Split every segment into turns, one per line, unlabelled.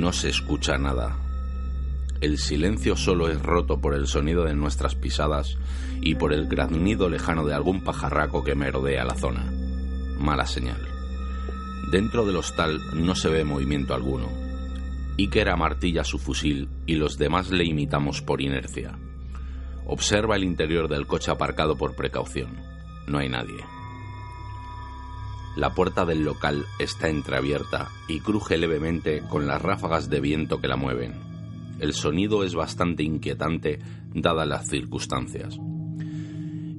No se escucha nada. El silencio solo es roto por el sonido de nuestras pisadas y por el graznido lejano de algún pajarraco que merodea la zona. Mala señal. Dentro del hostal no se ve movimiento alguno. Iker amartilla su fusil y los demás le imitamos por inercia. Observa el interior del coche aparcado por precaución. No hay nadie. La puerta del local está entreabierta y cruje levemente con las ráfagas de viento que la mueven. El sonido es bastante inquietante dadas las circunstancias.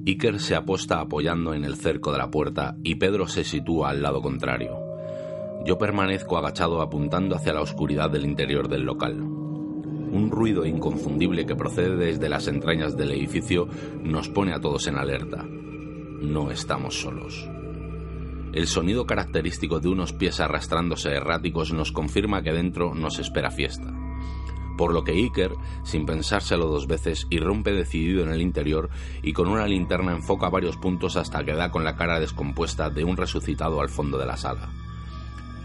Iker se aposta apoyando en el cerco de la puerta y Pedro se sitúa al lado contrario. Yo permanezco agachado apuntando hacia la oscuridad del interior del local. Un ruido inconfundible que procede desde las entrañas del edificio nos pone a todos en alerta. No estamos solos. El sonido característico de unos pies arrastrándose erráticos nos confirma que dentro nos espera fiesta. Por lo que Iker, sin pensárselo dos veces, irrumpe decidido en el interior y con una linterna enfoca varios puntos hasta que da con la cara descompuesta de un resucitado al fondo de la sala.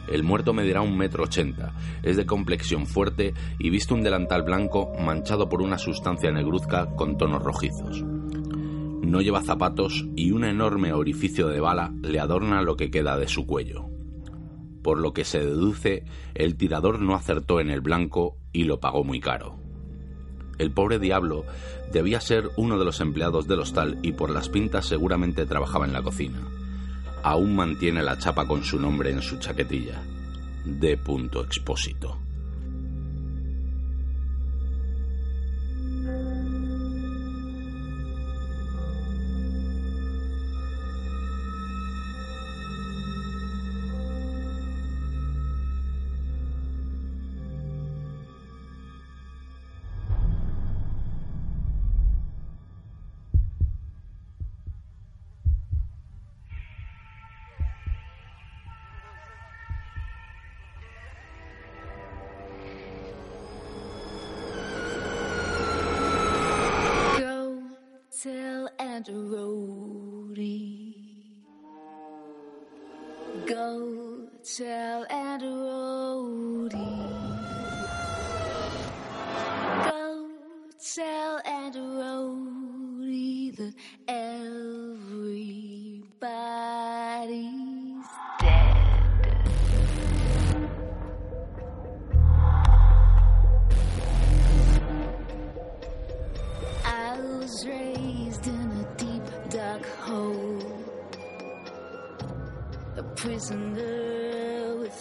El muerto medirá un metro ochenta, es de complexión fuerte y viste un delantal blanco manchado por una sustancia negruzca con tonos rojizos. No lleva zapatos y un enorme orificio de bala le adorna lo que queda de su cuello. Por lo que se deduce, el tirador no acertó en el blanco y lo pagó muy caro. El pobre diablo debía ser uno de los empleados del hostal y por las pintas seguramente trabajaba en la cocina. Aún mantiene la chapa con su nombre en su chaquetilla. De punto expósito.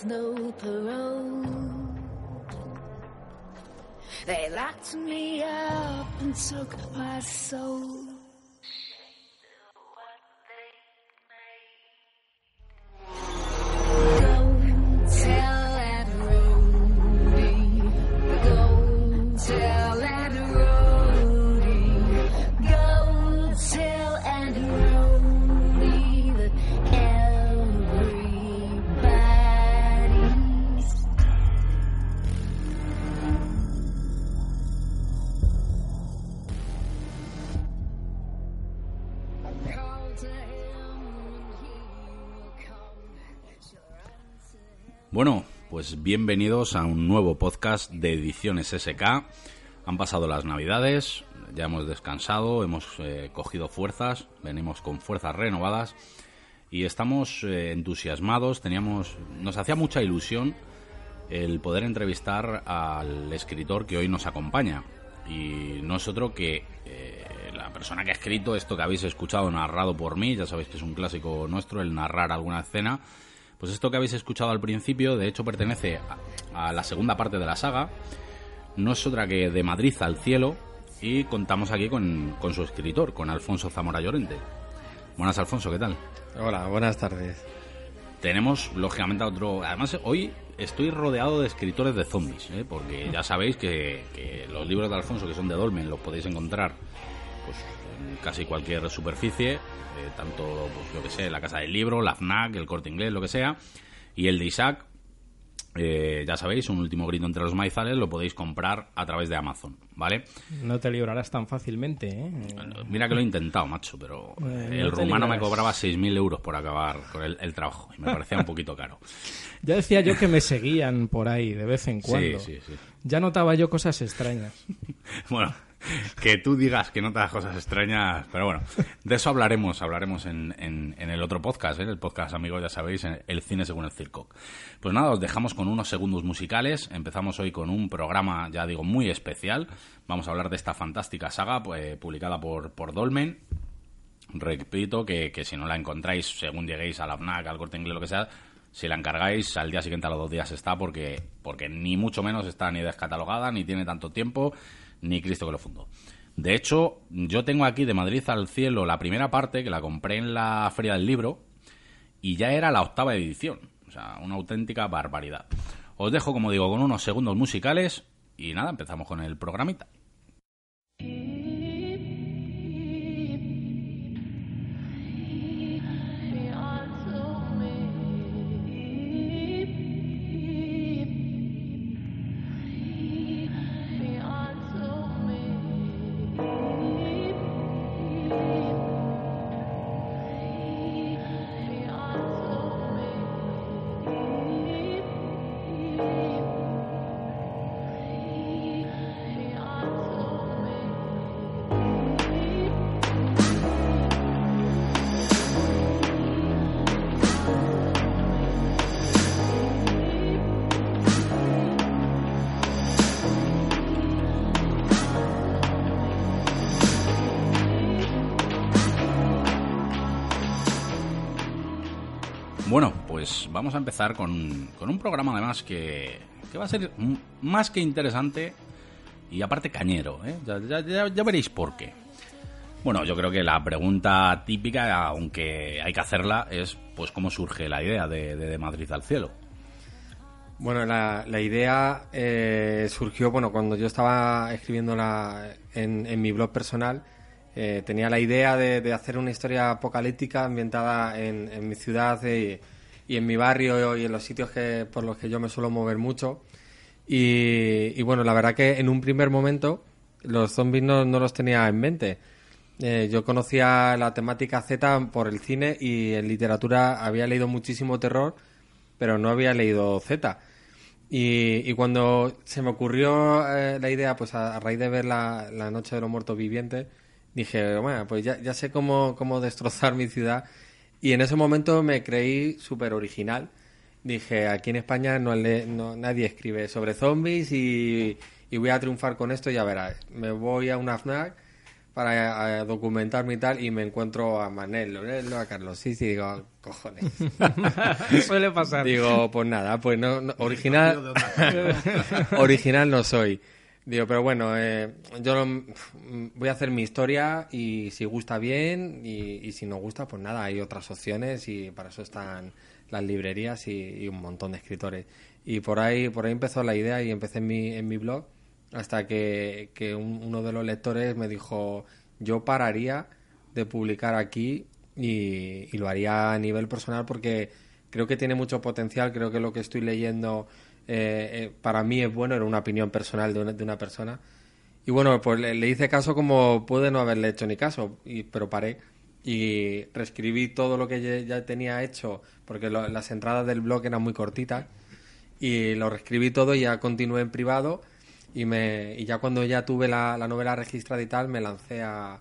No parole. They locked me up and took my soul.
Bueno, pues bienvenidos a un nuevo podcast de Ediciones SK. Han pasado las navidades, ya hemos descansado, hemos eh, cogido fuerzas, venimos con fuerzas renovadas y estamos eh, entusiasmados. Teníamos, nos hacía mucha ilusión el poder entrevistar al escritor que hoy nos acompaña. Y no es otro que eh, la persona que ha escrito esto que habéis escuchado narrado por mí, ya sabéis que es un clásico nuestro el narrar alguna escena. Pues esto que habéis escuchado al principio, de hecho, pertenece a, a la segunda parte de la saga. No es otra que De Madrid al cielo. Y contamos aquí con, con su escritor, con Alfonso Zamora Llorente. Buenas, Alfonso, ¿qué tal?
Hola, buenas tardes.
Tenemos, lógicamente, a otro. Además, hoy estoy rodeado de escritores de zombies, ¿eh? porque ya sabéis que, que los libros de Alfonso, que son de Dolmen, los podéis encontrar pues, casi cualquier superficie, eh, tanto, pues, yo que sé, la casa del libro, la FNAC, el corte inglés, lo que sea. Y el de Isaac, eh, ya sabéis, un último grito entre los maizales lo podéis comprar a través de Amazon, ¿vale?
No te librarás tan fácilmente, ¿eh?
Mira que lo he intentado, macho, pero
Eh,
el
no
rumano me cobraba 6.000 euros por acabar con el, el trabajo y me parecía un poquito caro.
Ya decía yo que me seguían por ahí de vez en cuando.
Sí, sí, sí.
Ya notaba yo cosas extrañas.
Bueno, que tú digas que notas cosas extrañas, pero bueno, de eso hablaremos, hablaremos en, en- el otro podcast, ¿eh? el podcast, amigos, ya sabéis, el cine según el circo. Pues nada, os dejamos con unos segundos musicales. Empezamos hoy con un programa, ya digo, muy especial. Vamos a hablar de esta fantástica saga pues, publicada por, por Dolmen. Repito que, que si no la encontráis, según lleguéis a la FNAC, al corte inglés, lo que sea, si la encargáis, al día siguiente a los dos días está, porque, porque ni mucho menos está ni descatalogada, ni tiene tanto tiempo, ni Cristo que lo fundó. De hecho, yo tengo aquí de Madrid al cielo la primera parte, que la compré en la Feria del Libro, y ya era la octava edición. O sea, una auténtica barbaridad. Os dejo, como digo, con unos segundos musicales, y nada, empezamos con el programita. Vamos a empezar con, con un programa además que, que va a ser más que interesante y aparte cañero. ¿eh? Ya, veréis por qué. Bueno, yo creo que la pregunta típica, aunque hay que hacerla, es pues cómo surge la idea de, de- Madrid al cielo.
Bueno, la, la idea eh, surgió, bueno, cuando yo estaba escribiéndola en, mi blog personal, eh, tenía la idea de, hacer una historia apocalíptica ambientada en, mi ciudad y, y en mi barrio y en los sitios que, por los que yo me suelo mover mucho. Y, bueno, la verdad que en un primer momento los zombies no, los tenía en mente. Eh, yo conocía la temática Z por el cine y en literatura había leído muchísimo terror, pero no había leído Z. Y, cuando se me ocurrió eh, la idea, pues a, raíz de ver la, la Noche de los Muertos Vivientes, dije, bueno, pues ya, ya sé cómo, cómo destrozar mi ciudad. Y en ese momento me creí súper original. Dije, aquí en España no, le- no- nadie escribe sobre zombies y, y voy a triunfar con esto, ya verás. Me voy a una FNAC para eh, documentarme y tal, y me encuentro a Manel, Lorelo, a Carlos sí, y digo, cojones.
Suele pasar.
Digo, pues nada, pues no, no- original, original no soy. Digo, pero bueno, eh, yo voy a hacer mi historia y si gusta bien y, si no gusta, pues nada, hay otras opciones y para eso están las librerías y, un montón de escritores. Y por ahí, por ahí empezó la idea y empecé en mi, en mi blog hasta que, que un- uno de los lectores me dijo, yo pararía de publicar aquí y lo haría a nivel personal porque creo que tiene mucho potencial, creo que lo que estoy leyendo eh, eh, para mí es bueno, era una opinión personal de una, de una persona. Y bueno, pues le, hice caso como pude no haberle hecho ni caso, y, pero paré y reescribí todo lo que ya, tenía hecho, porque lo- las entradas del blog eran muy cortitas, y lo reescribí todo y ya continué en privado, y, me, y ya cuando ya tuve la, la novela registrada y tal, me lancé a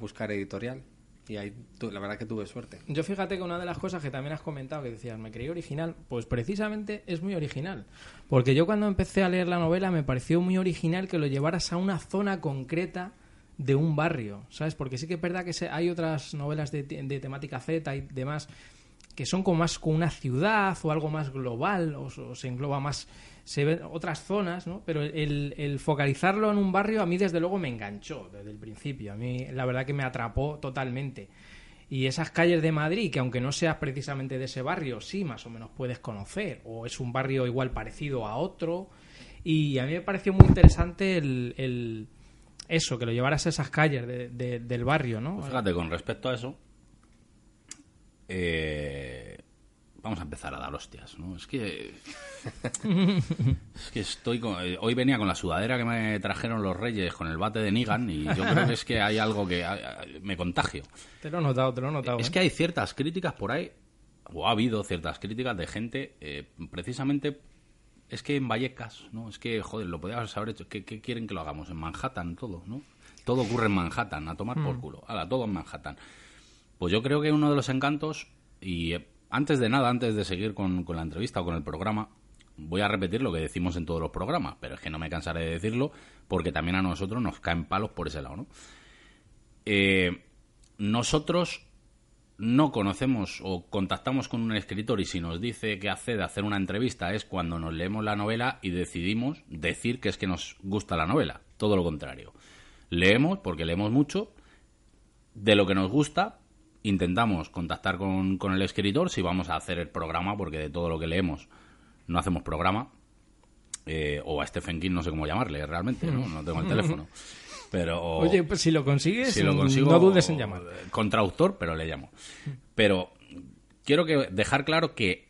buscar editorial. Y ahí la verdad que tuve suerte.
Yo fíjate que una de las cosas que también has comentado, que decías, me creí original, pues precisamente es muy original. Porque yo cuando empecé a leer la novela me pareció muy original que lo llevaras a una zona concreta de un barrio, ¿sabes? Porque sí que es verdad que hay otras novelas de, de temática Z y demás que son como más con una ciudad o algo más global o, se engloba más se ven otras zonas no pero el, el focalizarlo en un barrio a mí desde luego me enganchó desde el principio. A mí la verdad que me atrapó totalmente. Y esas calles de Madrid que aunque no seas precisamente de ese barrio sí más o menos puedes conocer o es un barrio igual parecido a otro. Y a mí me pareció muy interesante el, el- eso que lo llevaras a esas calles de- del barrio no
Pues fíjate, con respecto a eso, eh, vamos a empezar a dar hostias, ¿no? Es que es que estoy con- eh, hoy venía con la sudadera que me trajeron los Reyes con el bate de Nigan y yo creo que es que hay algo que hay- hay- me contagio.
Te lo he notado, te lo he notado.
Es
¿eh?
que hay ciertas críticas por ahí, o ha habido ciertas críticas de gente, eh, precisamente, es que en Vallecas, ¿no? Es que, joder, lo podías haber hecho. ¿Qué, qué quieren que lo hagamos? En Manhattan, todo, ¿no? Todo ocurre en Manhattan, a tomar por culo. Hala, todo en Manhattan. Pues yo creo que uno de los encantos, y eh, antes de nada, antes de seguir con, la entrevista o con el programa, voy a repetir lo que decimos en todos los programas, pero es que no me cansaré de decirlo porque también a nosotros nos caen palos por ese lado, ¿no? Eh, nosotros no conocemos o contactamos con un escritor y si nos dice que accede a hacer una entrevista es cuando nos leemos la novela y decidimos decir que es que nos gusta la novela. Todo lo contrario. Leemos, porque leemos mucho, de lo que nos gusta, intentamos contactar con, con el escritor si vamos a hacer el programa, porque de todo lo que leemos no hacemos programa. Eh, o a Stephen King, no sé cómo llamarle realmente, ¿no? No tengo el teléfono. Pero,
Oye, pues si lo consigues,
si lo consigo,
no dudes en llamar.
Contraautor, pero le llamo. Pero quiero que dejar claro que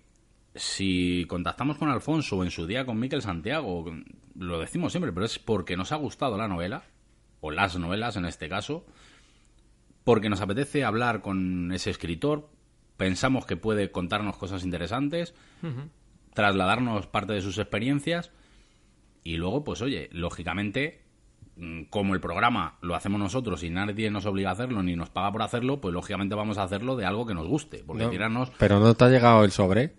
si contactamos con Alfonso o en su día con Miquel Santiago, lo decimos siempre, pero es porque nos ha gustado la novela, o las novelas en este caso, porque nos apetece hablar con ese escritor, pensamos que puede contarnos cosas interesantes, trasladarnos parte de sus experiencias y luego, pues oye, lógicamente, mm, como el programa lo hacemos nosotros y nadie nos obliga a hacerlo ni nos paga por hacerlo, pues lógicamente vamos a hacerlo de algo que nos guste, porque
No,
tirarnos
Pero no te ha llegado el sobre.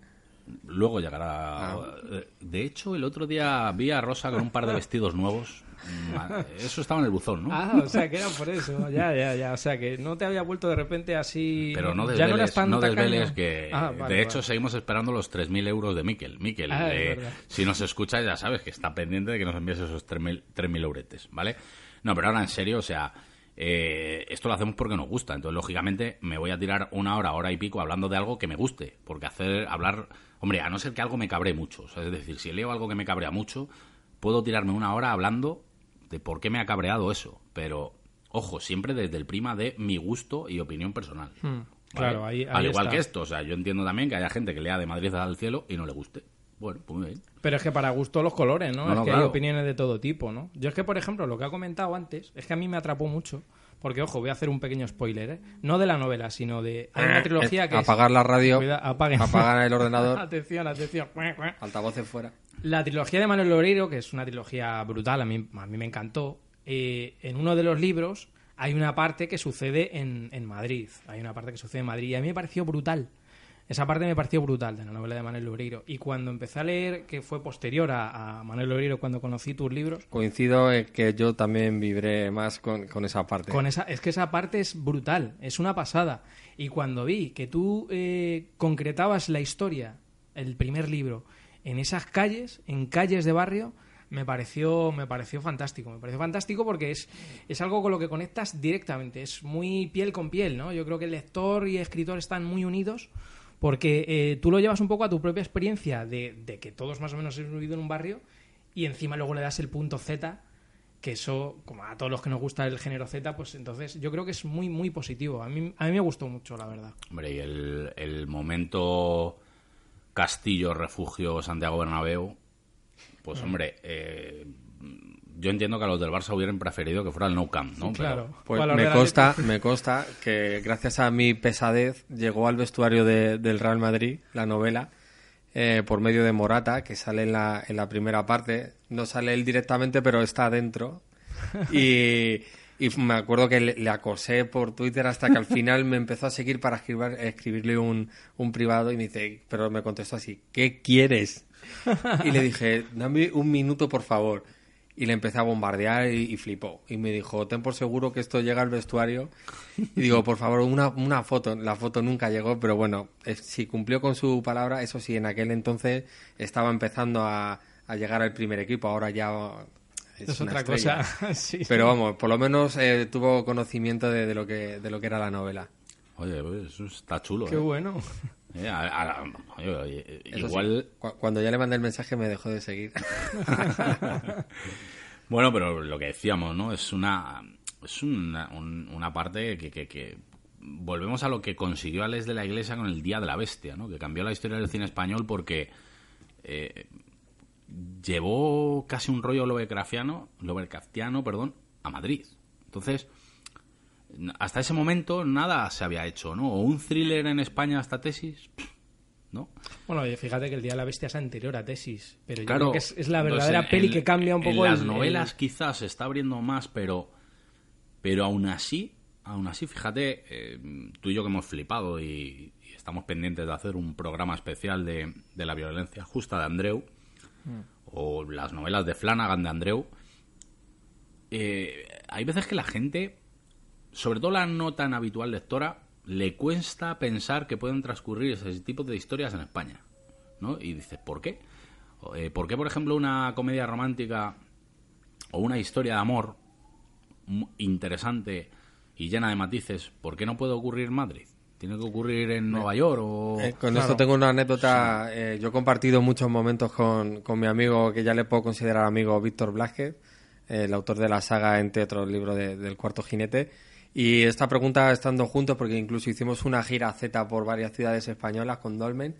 luego llegará.
Ah.
Eh, De hecho, el otro día vi a Rosa con un par de vestidos nuevos. Mm, Eso estaba en el buzón, ¿no?
Ah, o sea que era por eso. Ya, ya, ya. O sea que no te había vuelto de repente así.
Pero no
ya no eras
desveles,
tan
no desveles que...
Ah, vale,
de hecho, seguimos esperando los 3.000 euros de Miquel. Miquel,
Ah,
eh, si nos escuchas ya sabes que está pendiente de que nos envíes esos 3.000 3.000 euretes, ¿vale? No, pero ahora en serio, o sea, eh, esto lo hacemos porque nos gusta. Entonces, lógicamente, me voy a tirar una hora, hora y pico hablando de algo que me guste. Porque hacer, hablar... Hombre, a no ser que algo me cabre mucho. o sea, es decir, si leo algo que me cabrea mucho, puedo tirarme una hora hablando de por qué me ha cabreado eso. Pero, ojo, siempre desde el prima de mi gusto y opinión personal.
Hmm,
¿vale?
claro, ahí-
Al igual
está.
que esto, o sea, yo entiendo también que haya gente que lea de Madrid al cielo y no le guste. Bueno, pues muy bien.
Pero es que para gusto los colores, ¿no?
No,
es
no,
que hay opiniones de todo tipo, ¿no? Yo es que, por ejemplo, lo que ha comentado antes, es que a mí me atrapó mucho. Porque, ojo, voy a hacer un pequeño spoiler, ¿eh? No de la novela, sino de... Hay una trilogía que es...
Eh, Apagar la radio,
Cuida- apaguen.
apagar el ordenador,
atención, atención.
altavoces fuera.
La trilogía de Manuel Loreiro, que es una trilogía brutal, a mí, a mí me encantó. eh, en uno de los libros hay una parte que sucede en, en Madrid. Hay una parte que sucede en Madrid y a mí me pareció brutal. Esa parte me pareció brutal de la novela de Manuel Loreiro. Y cuando empecé a leer, que fue posterior a, a Manuel Loreiro cuando conocí tus libros,
Coincido en que yo también vibré más con, con esa parte.
Con esa, es que esa parte es brutal, es una pasada. Y cuando vi que tú eh, concretabas la historia, el primer libro, en esas calles, en calles de barrio, me pareció, me pareció fantástico. Me pareció fantástico porque es, es algo con lo que conectas directamente. Es muy piel con piel, ¿no? Yo creo que el lector y el escritor están muy unidos porque eh, tú lo llevas un poco a tu propia experiencia de, que todos más o menos hemos vivido en un barrio y encima luego le das el punto Z que eso, como a todos los que nos gusta el género Z, pues entonces yo creo que es muy, muy positivo. A mí, a mí me gustó mucho, la verdad.
Hombre, y el, el momento Castillo, Refugio, Santiago Bernabéu, pues
Mm.
hombre, eh, yo entiendo que a los del Barça hubieran preferido que fuera el No Camp, ¿no? Pero-
claro.
Pues me consta, me consta que gracias a mi pesadez llegó al vestuario de- del Real Madrid, la novela, eh, por medio de Morata, que sale en la, en la primera parte. No sale él directamente, pero está dentro. Y, y me acuerdo que le, le acosé por Twitter hasta que al final me empezó a seguir para escribir, escribirle un, un privado y me dice, pero me contestó así, ¿qué quieres? Y le dije, dame un minuto, por favor. Y le empecé a bombardear y, y flipó. Y me dijo, ten por seguro que esto llega al vestuario. Y digo, por favor, una, una foto. La foto nunca llegó, pero bueno, si cumplió con su palabra, eso sí, en aquel entonces estaba empezando a, a llegar al primer equipo. Ahora ya es,
otra
estrella.
cosa. sí.
Pero vamos, por lo menos eh, tuvo conocimiento de, de lo que, de lo que era la novela.
Oye, pues, eso está chulo.
Qué
¿eh?
bueno.
Eh, a- a- oye, oye,
Eso
igual,
sí, cu- cuando ya le mandé el mensaje me dejó de seguir.
bueno, pero lo que decíamos, ¿no? Es una, es una, un- una parte que, que, que volvemos a lo que consiguió Alex de la Iglesia con el Día de la Bestia, ¿no? Que cambió la historia del cine español porque eh, llevó casi un rollo Lovecraftiano, Lovecraftiano, perdón, a Madrid. Entonces, hasta ese momento nada se había hecho, ¿no? O un thriller en España hasta tesis, ¿no?
Bueno, fíjate que el Día de la Bestia es anterior a Tesis, pero yo
Claro,
creo que es, es la verdadera
en-
peli
en-
que cambia un
en
poco
las
el-
novelas
el-
quizás se está abriendo más, pero pero aún así, aún así, fíjate, eh, tú y yo que hemos flipado y, y estamos pendientes de hacer un programa especial de, de la violencia justa de Andreu o las novelas de Flanagan de Andreu. eh, hay veces que la gente, sobre todo la no tan habitual lectora, le cuesta pensar que pueden transcurrir ese tipo de historias en España. ¿no? Y dices, ¿por qué? Eh, ¿Por qué, por ejemplo, una comedia romántica o una historia de amor interesante y llena de matices, ¿por qué no puede ocurrir en Madrid? ¿Tiene que ocurrir en Nueva York o...?
Eh, con
Claro.
esto tengo una anécdota. eh, yo he compartido muchos momentos con, con mi amigo, que ya le puedo considerar amigo, Víctor Blázquez, eh, el autor de la saga, entre otros libros de- del Cuarto Jinete. Y esta pregunta estando juntos, porque incluso hicimos una gira Z por varias ciudades españolas con Dolmen,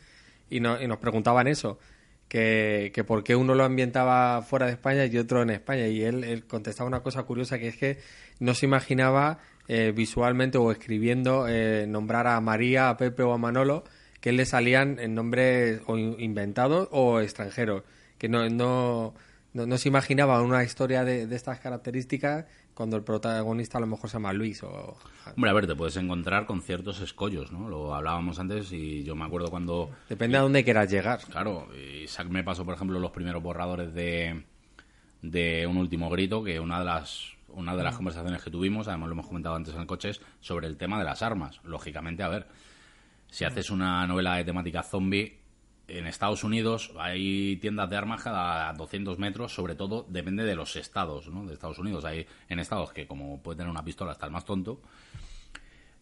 y, no- y nos preguntaban eso, que, que por qué uno lo ambientaba fuera de España y otro en España. Y él, él contestaba una cosa curiosa, que es que no se imaginaba eh, visualmente o escribiendo eh, nombrar a María, a Pepe o a Manolo, que le salían en nombres o in- inventados o extranjeros, que no, no, no, no se imaginaba una historia de, de estas características cuando el protagonista a lo mejor se llama Luis o...
Hombre, a ver, te puedes encontrar con ciertos escollos, ¿no? Lo hablábamos antes y yo me acuerdo cuando...
Depende a dónde quieras llegar.
Claro, Isaac me pasó, por ejemplo, los primeros borradores de, de Un Último Grito, que una de las una de las conversaciones que tuvimos, además lo hemos comentado antes en el coche, es sobre el tema de las armas. Lógicamente, a ver, si haces una novela de temática zombie, en Estados Unidos hay tiendas de armas cada 200 metros, sobre todo depende de los estados ¿no? de Estados Unidos. Hay en estados que, como puede tener una pistola hasta el más tonto,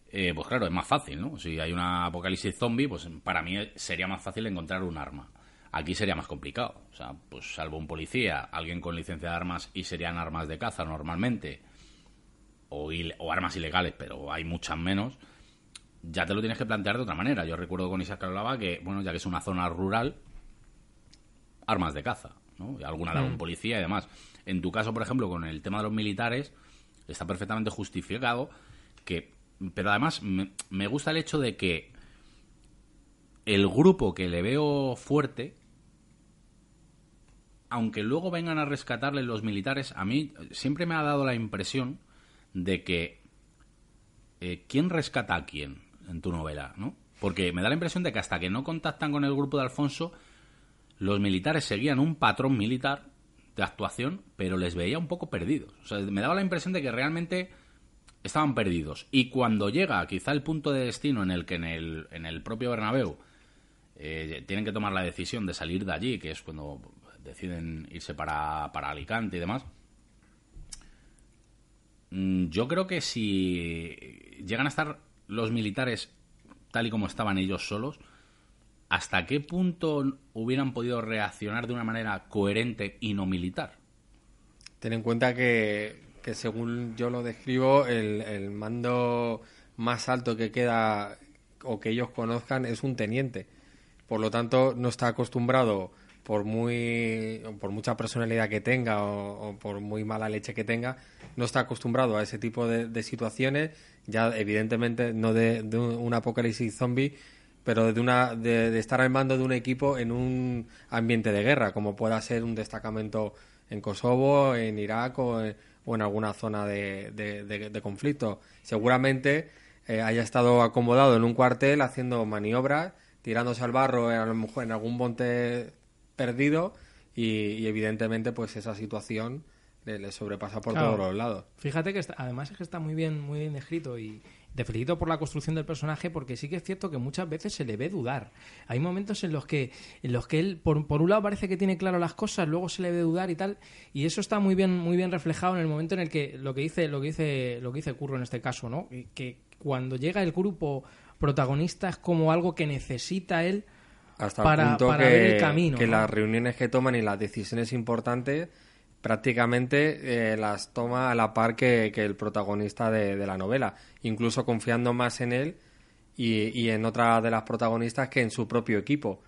eh, pues claro, es más fácil, ¿no? Si hay una apocalipsis zombie, pues para mí sería más fácil encontrar un arma. Aquí sería más complicado. O sea, pues salvo un policía, alguien con licencia de armas y serían armas de caza normalmente, o, o armas ilegales, pero hay muchas menos, ya te lo tienes que plantear de otra manera. Yo recuerdo con Isaac que hablaba que, bueno, ya que es una zona rural, armas de caza, ¿no? Y alguna de algún policía y demás. En tu caso, por ejemplo, con el tema de los militares, está perfectamente justificado que... Pero además me, me gusta el hecho de que el grupo que le veo fuerte, aunque luego vengan a rescatarle los militares, a mí siempre me ha dado la impresión de que eh, quién rescata a quién en tu novela, ¿no? Porque me da la impresión de que hasta que no contactan con el grupo de Alfonso, los militares seguían un patrón militar de actuación, pero les veía un poco perdidos. O sea, me daba la impresión de que realmente estaban perdidos. Y cuando llega quizá el punto de destino en el que en el, en el propio Bernabéu eh, tienen que tomar la decisión de salir de allí, que es cuando deciden irse para, para Alicante y demás, mm, yo creo que si llegan a estar los militares tal y como estaban ellos solos, ¿hasta qué punto hubieran podido reaccionar de una manera coherente y no militar?
Ten en cuenta que, que según yo lo describo, el, el mando más alto que queda o que ellos conozcan es un teniente. Por lo tanto, no está acostumbrado, por muy por mucha personalidad que tenga o, por muy mala leche que tenga, no está acostumbrado a ese tipo de, de situaciones. Ya, evidentemente, no de, un, apocalipsis zombie, pero de, una, de, de estar al mando de un equipo en un ambiente de guerra, como pueda ser un destacamento en Kosovo, en Irak o en, o en alguna zona de, conflicto. Seguramente eh, haya estado acomodado en un cuartel haciendo maniobras, tirándose al barro mejor en algún monte perdido y, y evidentemente pues esa situación le, le sobrepasa por
Claro.
todos los lados.
Fíjate que está- además es que está muy bien, muy bien escrito y te felicito por la construcción del personaje porque sí que es cierto que muchas veces se le ve dudar. Hay momentos en los que, en los que él, por, por un lado parece que tiene claro las cosas, luego se le ve dudar y tal, y eso está muy bien, muy bien reflejado en el momento en el que lo que dice, lo que dice, lo que dice Curro en este caso, ¿no? Que, que cuando llega el grupo protagonista es como algo que necesita él
Hasta
para-
el punto
para
que,
ver el camino,
que
¿no?
las reuniones que toman y las decisiones importantes prácticamente eh, las toma a la par que, que el protagonista de, de la novela, incluso confiando más en él y, y en otra de las protagonistas que en su propio equipo.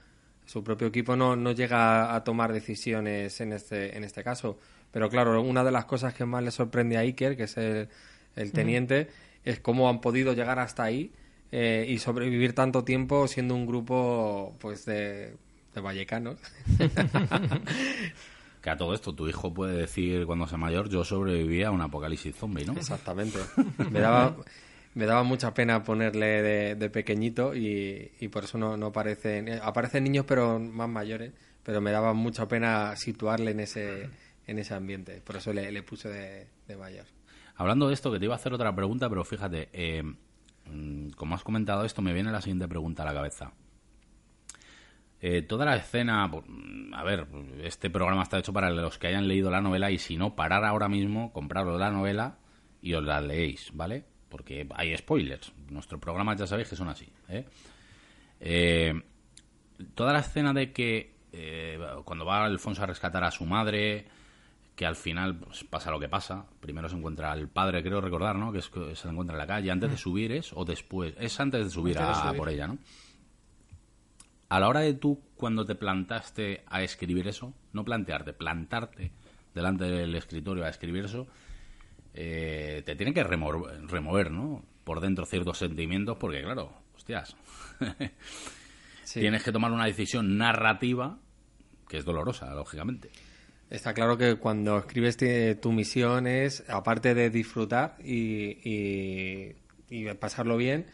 Su propio equipo no, no llega a tomar decisiones en este, en este caso. Pero claro, una de las cosas que más le sorprende a Iker, que es el, el teniente, es cómo han podido llegar hasta ahí eh, y sobrevivir tanto tiempo siendo un grupo pues de, de vallecanos.
Que a todo esto tu hijo puede decir cuando sea mayor, yo sobreviví a un apocalipsis zombie, ¿no?
Exactamente. Me daba, me daba mucha pena ponerle de, de pequeñito y, y por eso no, no aparecen. eh, Aparecen niños, pero más mayores. Pero me daba mucha pena situarle en ese, en ese ambiente. Por eso le, le puse de, de mayor.
Hablando de esto, que te iba a hacer otra pregunta, pero fíjate, eh, como has comentado esto, me viene la siguiente pregunta a la cabeza. Eh, toda la escena, mm, a ver, este programa está hecho para los que hayan leído la novela y si no, parar ahora mismo, compraros la novela y os la leéis, ¿vale? Porque hay spoilers. Nuestros programas ya sabéis que son así, ¿eh? Eh, toda la escena de que eh, cuando va Alfonso a rescatar a su madre, que al final pues, pasa lo que pasa. Primero se encuentra al padre, creo recordar, ¿no? Que es que se encuentra en la calle. ¿Antes de subir es o después? Es antes de subir
Antes de
a, por ella, ¿no? A la hora de tú, cuando te plantaste a escribir eso, no plantearte, plantarte delante del escritorio a escribir eso, eh, te tiene que remover, remover, ¿no? Por dentro ciertos sentimientos, porque claro, hostias,
Sí.
tienes que tomar una decisión narrativa que es dolorosa, lógicamente.
Está claro que cuando escribes tu misión es, aparte de disfrutar y, y- pasarlo bien,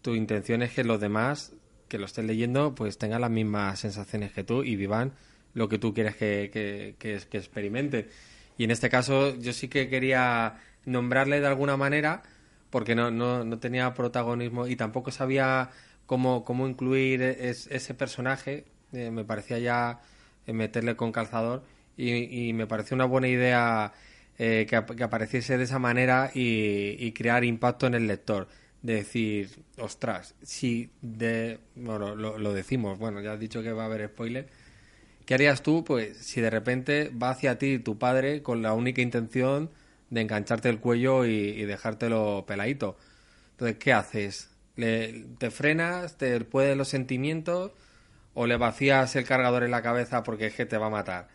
tu intención es que los demás que lo estén leyendo pues tengan las mismas sensaciones que tú y vivan lo que tú quieres que, que, que, que experimente. Y en este caso yo sí que quería nombrarle de alguna manera porque no, no, no tenía protagonismo y tampoco sabía cómo, cómo incluir es- ese personaje. Eh, me parecía ya eh, meterle con calzador y, y me pareció una buena idea eh, que, ap- que apareciese de esa manera y, crear impacto en el lector. De decir, ostras, si de. Bueno, lo, decimos, bueno, ya has dicho que va a haber spoiler. ¿Qué harías tú, pues, si de repente va hacia ti tu padre con la única intención de engancharte el cuello y, y dejártelo peladito? Entonces, ¿qué haces? ¿Le, ¿Te frenas? ¿Te puedes los sentimientos? ¿O le vacías el cargador en la cabeza porque es que te va a matar?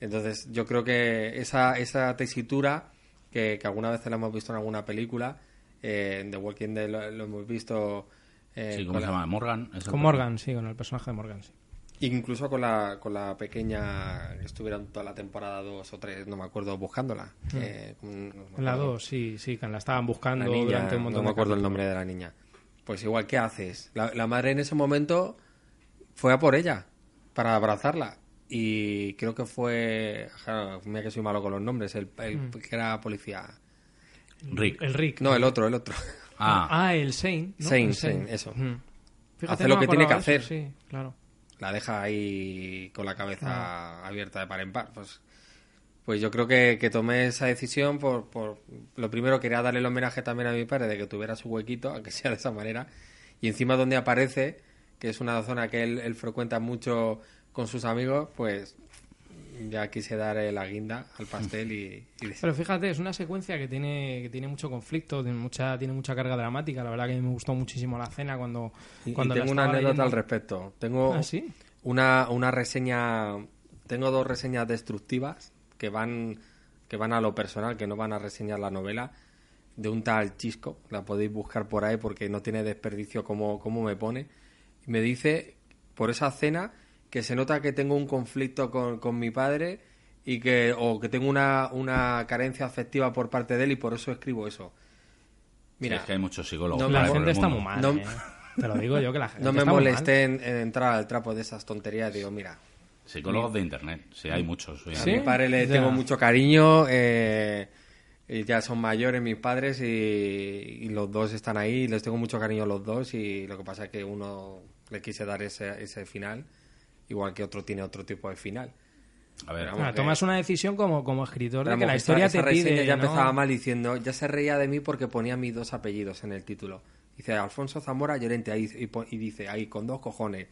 Entonces, yo creo que esa, esa tesitura, que, que alguna vez la hemos visto en alguna película, eh, en The Walking Dead lo, lo hemos visto. eh,
Sí, ¿cómo
con
se
la-
llama? Morgan. ¿Es el
Con? Morgan, sí, con el personaje de Morgan, sí.
Incluso con la, con la pequeña que estuvieron toda la temporada dos o tres, no me acuerdo, buscándola. Eh, con- no me
Mm. En la
acuerdo.
2, sí, sí, que la estaban buscando
La niña,
durante un montón
no me
de
acuerdo el nombre de la niña. Pues igual, ¿qué haces? La, la madre en ese momento fue a por ella para abrazarla. Y creo que fue. ja, Mira que soy malo con los nombres. El, el
Mm.
que era policía.
Rick.
El Rick.
No, el otro, el otro.
Ah,
Ah, el Shane. ¿no?
Shane, Shane, eso.
Mm.
Hace lo que tiene que
eso,
hacer.
Sí, claro.
La deja ahí con la cabeza
Ah.
abierta de par en par. Pues, pues yo creo que, que tomé esa decisión por, por. Lo primero, quería darle el homenaje también a mi padre de que tuviera su huequito, aunque sea de esa manera. Y encima, donde aparece, que es una zona que él, él frecuenta mucho con sus amigos, pues ya quise dar eh, la guinda al pastel y, y-
Pero fíjate, es una secuencia que tiene, que tiene mucho conflicto, tiene mucha, tiene mucha carga dramática. La verdad que me gustó muchísimo la escena cuando,
y-
cuando
tengo una anécdota al respecto. Tengo
Ah, ¿sí?
una, una reseña, tengo dos reseñas destructivas que van, que van a lo personal, que no van a reseñar la novela, de un tal Chisco, la podéis buscar por ahí porque no tiene desperdicio como, como me pone, y me dice, por esa cena, que se nota que tengo un conflicto con, con mi padre y que, o que tengo una, una carencia afectiva por parte de él y por eso escribo eso.
mira, es que hay muchos psicólogos.
no
La gente está muy mal.
No-
eh. Te lo digo yo que la gente
no me
está muy mal.
molesté en, en entrar al trapo de esas tonterías, digo, mira,
Psicólogos de internet, sí, hay muchos.
¿Sí?
A mi padre le
Ya.
tengo mucho cariño. eh, y ya son mayores mis padres y, y los dos están ahí. Les tengo mucho cariño a los dos. Y lo que pasa es que uno le quise dar ese, ese final, igual que otro tiene otro tipo de final.
A ver,
Vamos,
Ah, tomas una decisión como, como escritor de que la historia
esa- esa
te pide.
ya
¿no?
empezaba mal diciendo, ya se reía de mí porque ponía mis dos apellidos en el título. Dice Alfonso Zamora Llorente ahí, y, dice ahí con dos cojones.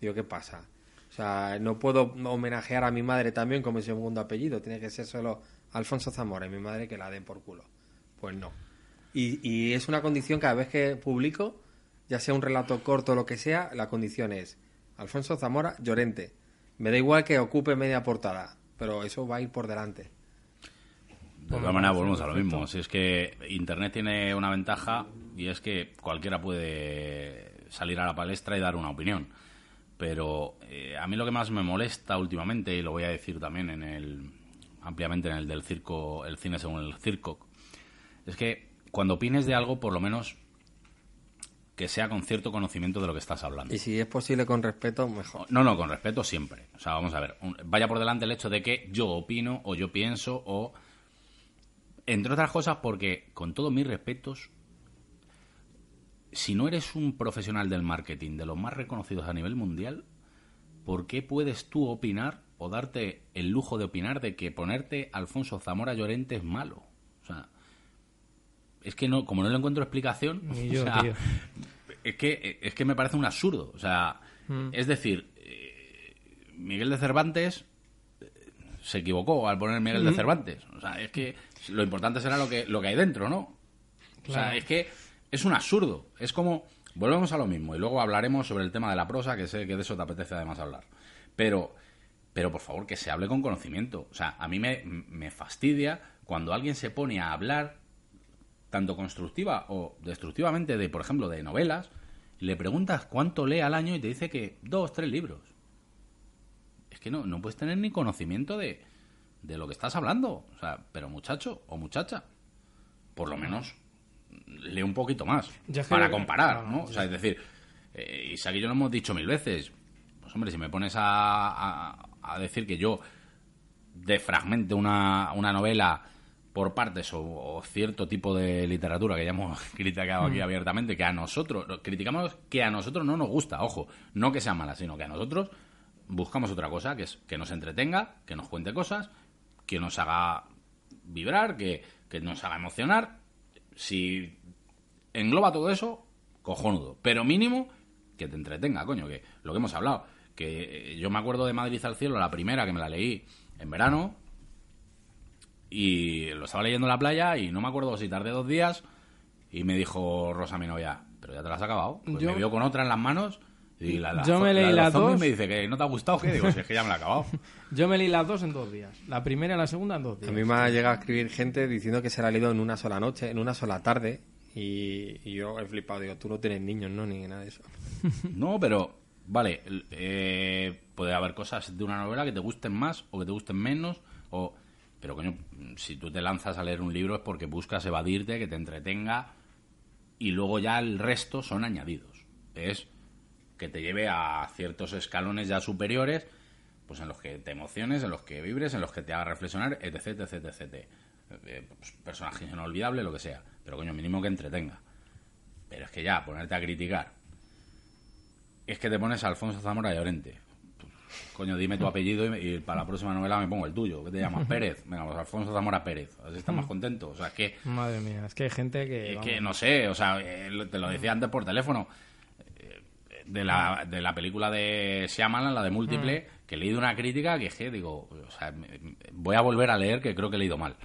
Digo, ¿qué pasa? O sea, no puedo homenajear a mi madre también como mi segundo apellido. Tiene que ser solo Alfonso Zamora y mi madre que la den por culo. Pues no. Y, y es una condición cada vez que publico, ya sea un relato corto o lo que sea, la condición es Alfonso Zamora Llorente. Me da igual que ocupe media portada, pero eso va a ir por delante.
De todas maneras, volvemos a lo mismo. Si es que Internet tiene una ventaja y es que cualquiera puede salir a la palestra y dar una opinión. Pero eh, a mí lo que más me molesta últimamente, y lo voy a decir también en el ampliamente en el del circo, el cine según el circo, es que cuando opines de algo, por lo menos que sea con cierto conocimiento de lo que estás hablando.
Y si es posible con respeto, mejor.
No, no, con respeto siempre. O sea, vamos a ver, vaya por delante el hecho de que yo opino o yo pienso o... Entre otras cosas porque, con todos mis respetos, si no eres un profesional del marketing de los más reconocidos a nivel mundial, ¿por qué puedes tú opinar o darte el lujo de opinar de que ponerte Alfonso Zamora Llorente es malo? O sea, es que no, como no le encuentro explicación, o sea, es que es que me parece un absurdo. O sea, es decir, eh, Miguel de Cervantes eh, se equivocó al poner Miguel de Cervantes. O sea, es que lo importante será lo que lo que hay dentro, ¿no? O sea, es que es un absurdo. Es como volvemos a lo mismo y luego hablaremos sobre el tema de la prosa, que sé que de eso te apetece además hablar. Pero pero por favor que se hable con conocimiento. O sea, a mí me, me fastidia cuando alguien se pone a hablar tanto constructiva o destructivamente de, por ejemplo, de novelas, le preguntas cuánto lee al año y te dice que dos, tres libros. Es que no, no puedes tener ni conocimiento de, de lo que estás hablando. O sea, pero muchacho o muchacha, por lo menos lee un poquito más
Ya que
para
lo-
comparar,
no,
¿no? O sea, es decir, eh, Isaac y yo lo hemos dicho mil veces. Pues hombre, si me pones a, a- a decir que yo defragmente una, una novela por partes o, o cierto tipo de literatura que ya hemos criticado aquí abiertamente, que a nosotros, criticamos que a nosotros no nos gusta, ojo, no que sea mala, sino que a nosotros buscamos otra cosa, que es que nos entretenga, que nos cuente cosas, que nos haga vibrar, que, que nos haga emocionar. Si engloba todo eso, cojonudo. Pero mínimo que te entretenga, coño, que lo que hemos hablado. Que yo me acuerdo de Madrid al cielo, la primera que me la leí en verano. Y lo estaba leyendo en la playa y no me acuerdo si tardé dos días. Y me dijo Rosa, mi novia, pero ya te la has acabado. Pues
Yo-
me vio con otra en las manos. Y la, la-
Yo me leí las dos.
me dice que no te ha gustado, ¿qué? Digo, si es que ya me la he acabado.
Yo me leí las dos en dos días. La primera y la segunda en dos
A
días.
mí me ha llegado a escribir gente diciendo que se la ha leído en una sola noche, en una sola tarde. Y, y yo he flipado. Digo, tú no tienes niños, ¿no? Ni nada de eso.
No, pero vale, eh, puede haber cosas de una novela que te gusten más o que te gusten menos, o pero coño, si tú te lanzas a leer un libro es porque buscas evadirte, que te entretenga y luego ya el resto son añadidos. Es que te lleve a ciertos escalones ya superiores, pues en los que te emociones, en los que vibres, en los que te haga reflexionar, etc, etc, etc. Pues, personajes inolvidables, lo que sea, pero coño, mínimo que entretenga. Pero es que ya, ponerte a criticar es que te pones a Alfonso Zamora Llorente. Coño, dime tu apellido y, para la próxima novela me pongo el tuyo. ¿Qué te llamas? Pérez. Venga, pues Alfonso Zamora Pérez. Así estás más contento. O sea, es que,
Madre mía, es que hay gente que.
es
vamos,
que no sé, o sea, eh, te lo decía antes por teléfono. eh, De la, de la película de Shyamalan, la de Múltiple, que he leído una crítica que que digo, o sea, voy a volver a leer que creo que he leído mal.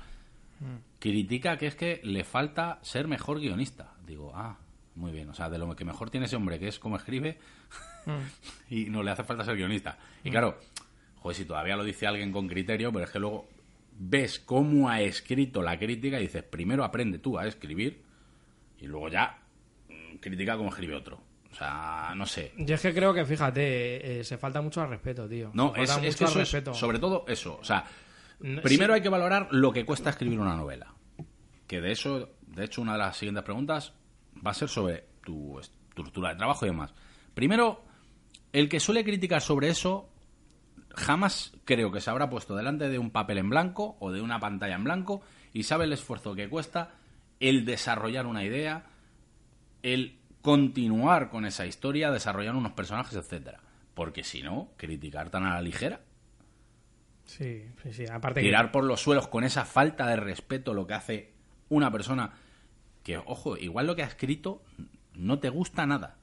Critica que es que le falta ser mejor guionista. Digo, ah, muy bien. O sea, de lo que mejor tiene ese hombre, que es como escribe, y no le hace falta ser guionista. Y claro, joder, si todavía lo dice alguien con criterio, pero es que luego ves cómo ha escrito la crítica y dices, primero aprende tú a escribir y luego ya mm, critica cómo escribe otro. O sea, no sé.
Yo es que creo que, fíjate, eh, se falta mucho al respeto, tío.
No,
Se
es,
falta
es
mucho
que
al
eso es,
respeto.
sobre todo eso. O sea,
No,
primero
sí.
hay que valorar lo que cuesta escribir una novela. Que de eso, de hecho, una de las siguientes preguntas va a ser sobre tu estructura de trabajo y demás. Primero, el que suele criticar sobre eso jamás creo que se habrá puesto delante de un papel en blanco o de una pantalla en blanco y sabe el esfuerzo que cuesta el desarrollar una idea, el continuar con esa historia, desarrollar unos personajes, etcétera. Porque si no, criticar tan a la ligera,
Sí, sí, sí. Aparte que-
tirar por los suelos con esa falta de respeto lo que hace una persona que, ojo, igual lo que ha escrito no te gusta nada,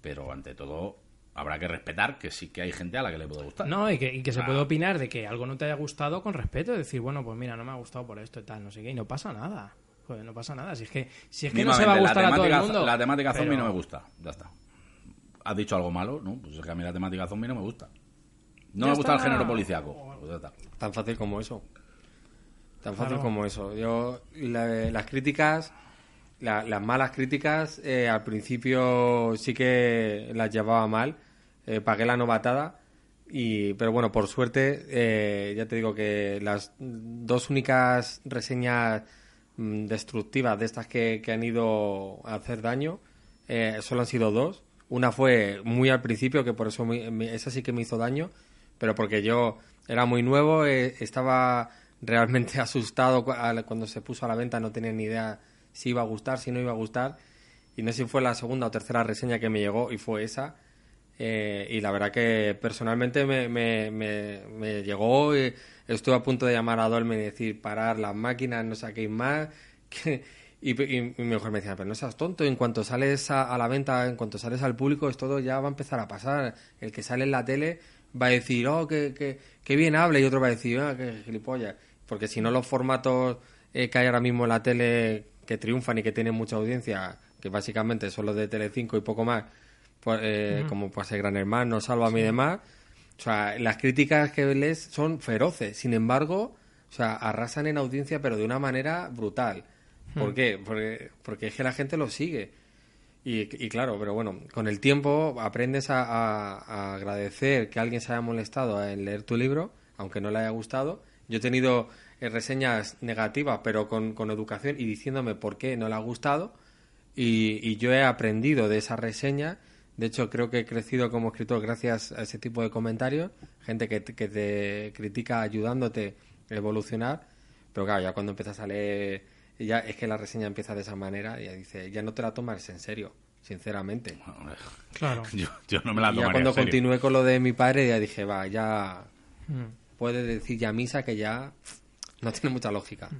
pero ante todo habrá que respetar que sí que hay gente a la que le puede gustar.
No, y que, y que se puede opinar de que algo no te haya gustado con respeto, decir, bueno, pues mira, no me ha gustado por esto y tal, no sé qué, y no pasa nada. Joder, no pasa nada. Si es que, si es que no se va a gustar
la
a todo el
temática,
mundo.
La temática zombie
pero-
no me gusta. Ya está. Has dicho algo malo, ¿no? Pues es que a mí la temática zombie no me gusta. No
Ya
me gusta el
está.
género policiaco. Pues ya está.
Tan fácil como eso. Tan fácil
Claro.
como eso. Yo, la- las críticas, la- las malas críticas, eh, al principio sí que las llevaba mal. Eh, pagué la novatada. Y, pero bueno, por suerte, eh, ya te digo que las dos únicas reseñas mm, destructivas de estas que, que han ido a hacer daño eh, solo han sido dos. Una fue muy al principio, que por eso me- esa sí que me hizo daño, pero porque yo era muy nuevo, eh, estaba realmente asustado cuando se puso a la venta, no tenía ni idea si iba a gustar, si no iba a gustar. Y no sé si fue la segunda o tercera reseña que me llegó y fue esa. Eh, y la verdad que personalmente me, me, me, llegó, y estuve a punto de llamar a Dolmen y decir, parar las máquinas, no saquéis más. y, y- mi me decía, pero no seas tonto, en cuanto sales a, a la venta, en cuanto sales al público, esto ya va a empezar a pasar. El que sale en la tele va a decir, oh, que, que, que bien habla, y otro va a decir, ah, que gilipollas. Porque si no los formatos eh, que hay ahora mismo en la tele que triunfan y que tienen mucha audiencia, que básicamente son los de Telecinco y poco más, pues, eh, como puede ser Gran Hermano, Sálvame y demás, o sea, las críticas que lees son feroces. Sin embargo, o sea, arrasan en audiencia, pero de una manera brutal. ¿Por qué? Porque, porque es que la gente lo sigue. Y, y claro, pero bueno, con el tiempo aprendes a, a- a agradecer que alguien se haya molestado en leer tu libro, aunque no le haya gustado. Yo he tenido eh, reseñas negativas, pero con, con educación y diciéndome por qué no le ha gustado. Y, y yo he aprendido de esa reseña. De hecho, creo que he crecido como escritor gracias a ese tipo de comentarios. Gente que, te- que te critica ayudándote a evolucionar. Pero claro, ya cuando empiezas a leer, ya es que la reseña empieza de esa manera y ya dice, ya no te la tomas en serio, sinceramente.
Claro.
Yo, yo no me la
Y ya
tomaría
cuando
en serio.
continué con lo de mi padre, ya dije, va, ya
Mm.
Puedes decir ya misa que ya no tiene mucha lógica.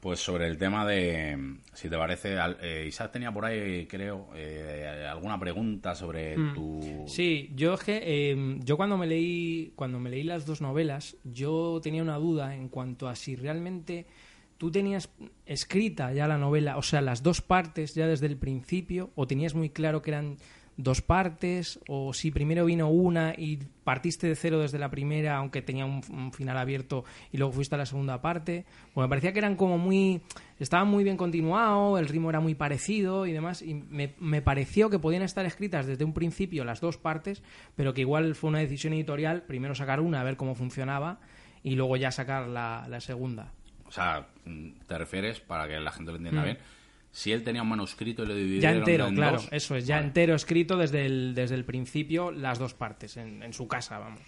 Pues sobre el tema de, si te parece, al- eh, Isaac tenía por ahí, creo, eh, alguna pregunta sobre tu...
Mm. Sí, yo es que eh, yo cuando me leí cuando me leí las dos novelas, yo tenía una duda en cuanto a si realmente tú tenías escrita ya la novela, o sea, las dos partes ya desde el principio, o tenías muy claro que eran dos partes, o si primero vino una y partiste de cero desde la primera, aunque tenía un, un final abierto, y luego fuiste a la segunda parte. Pues me parecía que eran como muy. Estaban muy bien continuado, el ritmo era muy parecido y demás, y me, me pareció que podían estar escritas desde un principio las dos partes, pero que igual fue una decisión editorial, primero sacar una, a ver cómo funcionaba, y luego ya sacar la, la segunda.
O sea, mm, te refieres, para que la gente lo entienda
Mm.
bien, si él tenía un manuscrito y lo dividió
Ya entero,
en
claro,
dos,
eso es, ya
vale.
entero escrito desde el, desde el principio, las dos partes, en, en su casa, vamos.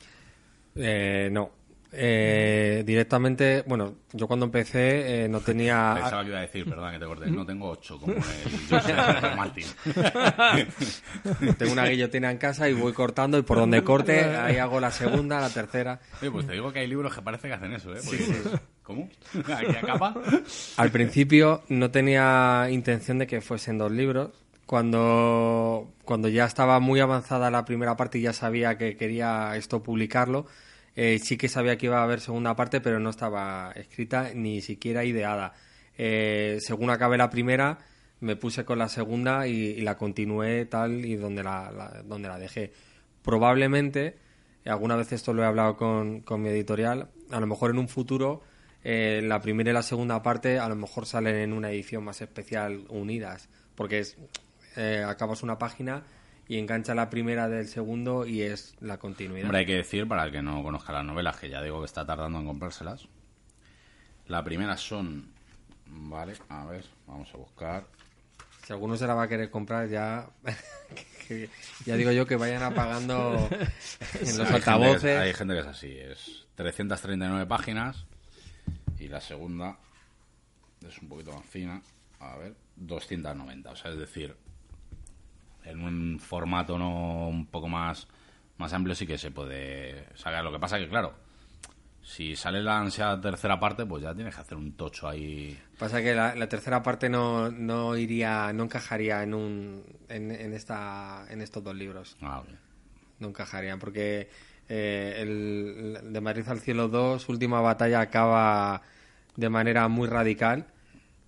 Eh, no. Eh, directamente, bueno, yo cuando empecé eh, no tenía...
Pensaba que iba a decir, perdón que te corté, no tengo ocho como el Joseph Martin.
Tengo una guillotina en casa y voy cortando y por donde corte ahí hago la segunda, la tercera.
Oye, pues te digo que hay libros que parece que hacen eso, ¿eh? Porque- ¿Cómo? ¿Aquí acaba?
Al principio no tenía intención de que fuesen dos libros. Cuando, cuando ya estaba muy avanzada la primera parte y ya sabía que quería esto publicarlo, eh, sí que sabía que iba a haber segunda parte, pero no estaba escrita ni siquiera ideada. Eh, según acabé la primera, me puse con la segunda y, la continué tal y donde la, donde la dejé. Probablemente, alguna vez esto lo he hablado con, con mi editorial, a lo mejor en un futuro eh, la primera y la segunda parte a lo mejor salen en una edición más especial unidas, porque eh, acabas una página y engancha la primera del segundo y es la continuidad.
Hombre, hay que decir, para el que no conozca las novelas, que ya digo que está tardando en comprárselas. La primera son... Vale, a ver, vamos a buscar.
Si alguno se la va a querer comprar ya, que- ya digo yo que vayan apagando en los
hay, gente que,
altavoces.
es- hay gente que es así, es 339 páginas y la segunda es un poquito más fina, a ver, 290, o sea, es decir, en un formato no un poco más más amplio sí que se puede sacar. Lo que pasa que claro, si sale la ansiada tercera parte, pues ya tienes que hacer un tocho ahí.
Pasa que la, la tercera parte no, no iría, no encajaría en un en, en esta en estos dos libros.
Ah, bien.
no encajarían, porque eh, el, de Madrid al Cielo 2, su última batalla acaba de manera muy radical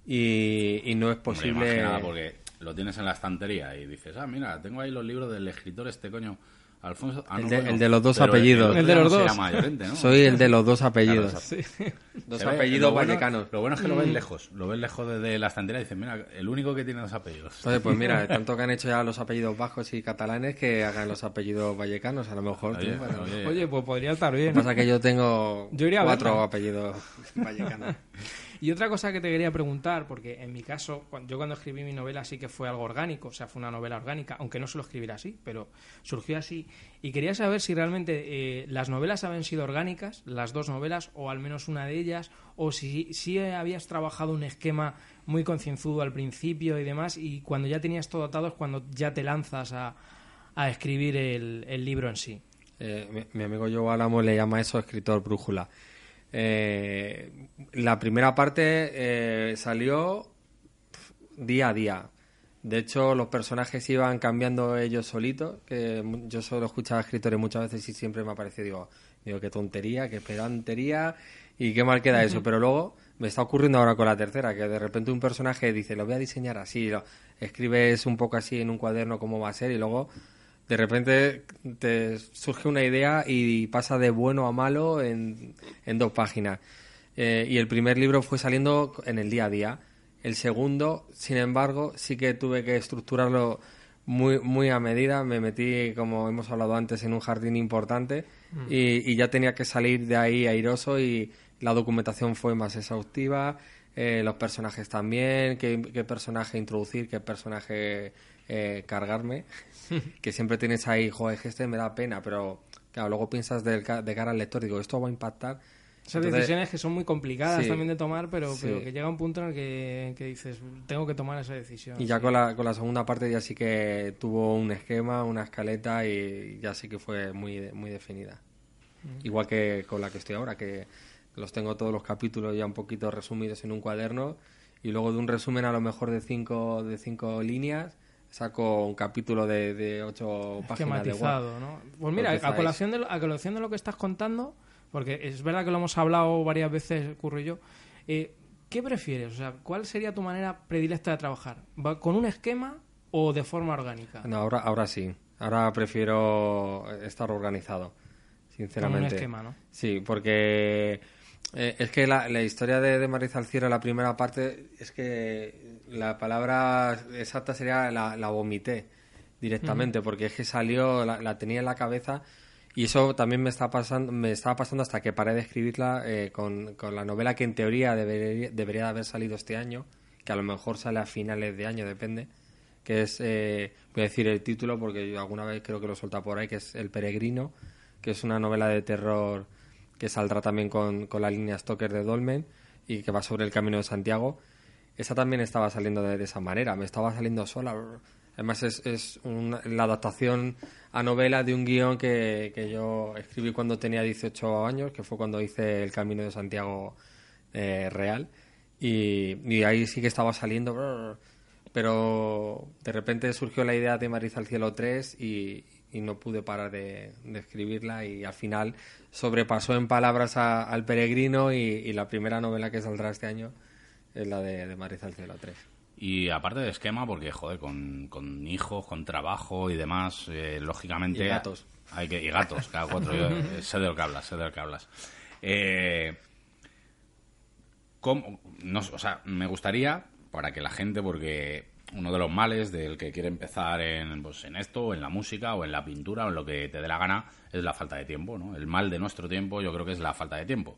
y, y no es posible...
nada porque lo tienes en la estantería y dices, ah, mira, tengo ahí los libros del escritor este coño, Alfonso... Ah,
El de-
bueno,
el de los dos apellidos.
otro
El de los
no
dos.
llama Llorente, ¿no?
Soy el de los dos
Claro,
apellidos.
o sea,
Dos
se
apellidos
lo bueno-
vallecanos.
Lo bueno es que lo ves lejos, lo ves lejos desde la estantería y dices, mira, el único que tiene dos apellidos.
Oye, pues mira, tanto que han hecho ya los apellidos bajos y catalanes que hagan los apellidos vallecanos, a lo mejor.
Oye,
triunfan.
oye,
Oye, pues podría estar
Lo que
bien.
pasa es que yo tengo
Yo iría a
cuatro apellidos vallecanos.
Y otra cosa que te quería preguntar, porque en mi caso, yo cuando escribí mi novela sí que fue algo orgánico, o sea, fue una novela orgánica, aunque no suelo escribir así, pero surgió así. Y quería saber si realmente eh, las novelas habían sido orgánicas, las dos novelas, o al menos una de ellas, o si, si habías trabajado un esquema muy concienzudo al principio y demás, y cuando ya tenías todo atado es cuando ya te lanzas a, a escribir el, el libro en sí.
Eh, mi, mi amigo Joe Álamo le llama eso escritor brújula. Eh, la primera parte eh, salió día a día. De hecho, los personajes iban cambiando ellos solitos. Que yo solo escuchaba escritores muchas veces y siempre me ha parecido, digo, digo, qué tontería, qué pedantería y qué mal queda eso. Pero luego me está ocurriendo ahora con la tercera, que de repente un personaje dice, lo voy a diseñar así, lo escribes un poco así en un cuaderno cómo va a ser y luego de repente te surge una idea y pasa de bueno a malo en, en dos páginas. Eh, y el primer libro fue saliendo en el día a día. El segundo, sin embargo, sí que tuve que estructurarlo muy, muy a medida. Me metí, como hemos hablado antes, en un jardín importante y, y ya tenía que salir de ahí airoso y la documentación fue más exhaustiva. eh, los personajes también, qué, qué personaje introducir, qué personaje eh, cargarme, que siempre tienes ahí, joder, que este me da pena, pero claro, luego piensas ca- de cara al lector, digo, esto va a impactar.
Esas
Entonces,
decisiones que son muy complicadas
sí,
también de tomar, pero,
sí.
pero que llega un punto en el que, que dices, tengo que tomar esa decisión.
Y ya
Sí.
con, la, con la segunda parte ya sí que tuvo un esquema, una escaleta y ya sí que fue muy, de- muy definida. Igual que con la que estoy ahora, que los tengo todos los capítulos ya un poquito resumidos en un cuaderno y luego de un resumen a lo mejor de cinco, de cinco líneas saco un capítulo de, de ocho páginas de
esquematizado, ¿no? Pues mira, a colación, de a colación de lo que estás contando, porque es verdad que lo hemos hablado varias veces, Curro y yo, eh, ¿qué prefieres? O sea, ¿cuál sería tu manera predilecta de trabajar? ¿Va ¿Con un esquema o de forma orgánica?
No, ahora, ahora sí. Ahora prefiero estar organizado, sinceramente.
Con un esquema, ¿no?
Sí, porque eh, es que la, la historia de, de Madrid al cielo, la primera parte, es que la palabra exacta sería la, la vomité directamente, porque es que salió, la, la tenía en la cabeza y eso también me está pasando, me estaba pasando hasta que paré de escribirla eh, con, con la novela que en teoría debería, debería de haber salido este año, que a lo mejor sale a finales de año, depende que es, eh, voy a decir el título porque yo alguna vez creo que lo suelta por ahí, que es El Peregrino, que es una novela de terror que saldrá también con, con la línea Stoker de Dolmen y que va sobre el Camino de Santiago. Esa también estaba saliendo de, esa manera, me estaba saliendo sola. Además es, la adaptación a novela de un guion que, yo escribí cuando tenía 18 años, que fue cuando hice El Camino de Santiago eh, real. Y, ahí sí que estaba saliendo pero de repente surgió la idea de Madrid al Cielo 3 y, no pude parar de, escribirla y al final sobrepasó en palabras a- al peregrino y la primera novela que saldrá este año es la de, de Madrid al Cielo 3.
Y aparte de esquema, porque, joder, con, con hijos, con trabajo y demás, eh, lógicamente...
Y gatos.
Hay que, y gatos, cada cuatro. yo, eh, sé de lo que hablas, sé de lo que hablas. Eh, ¿cómo- no, o sea, me gustaría, para que la gente, porque uno de los males del que quiere empezar en, pues, en esto, en la música, o en la pintura, o en lo que te dé la gana, es la falta de tiempo, ¿no? El mal de nuestro tiempo yo creo que es la falta de tiempo.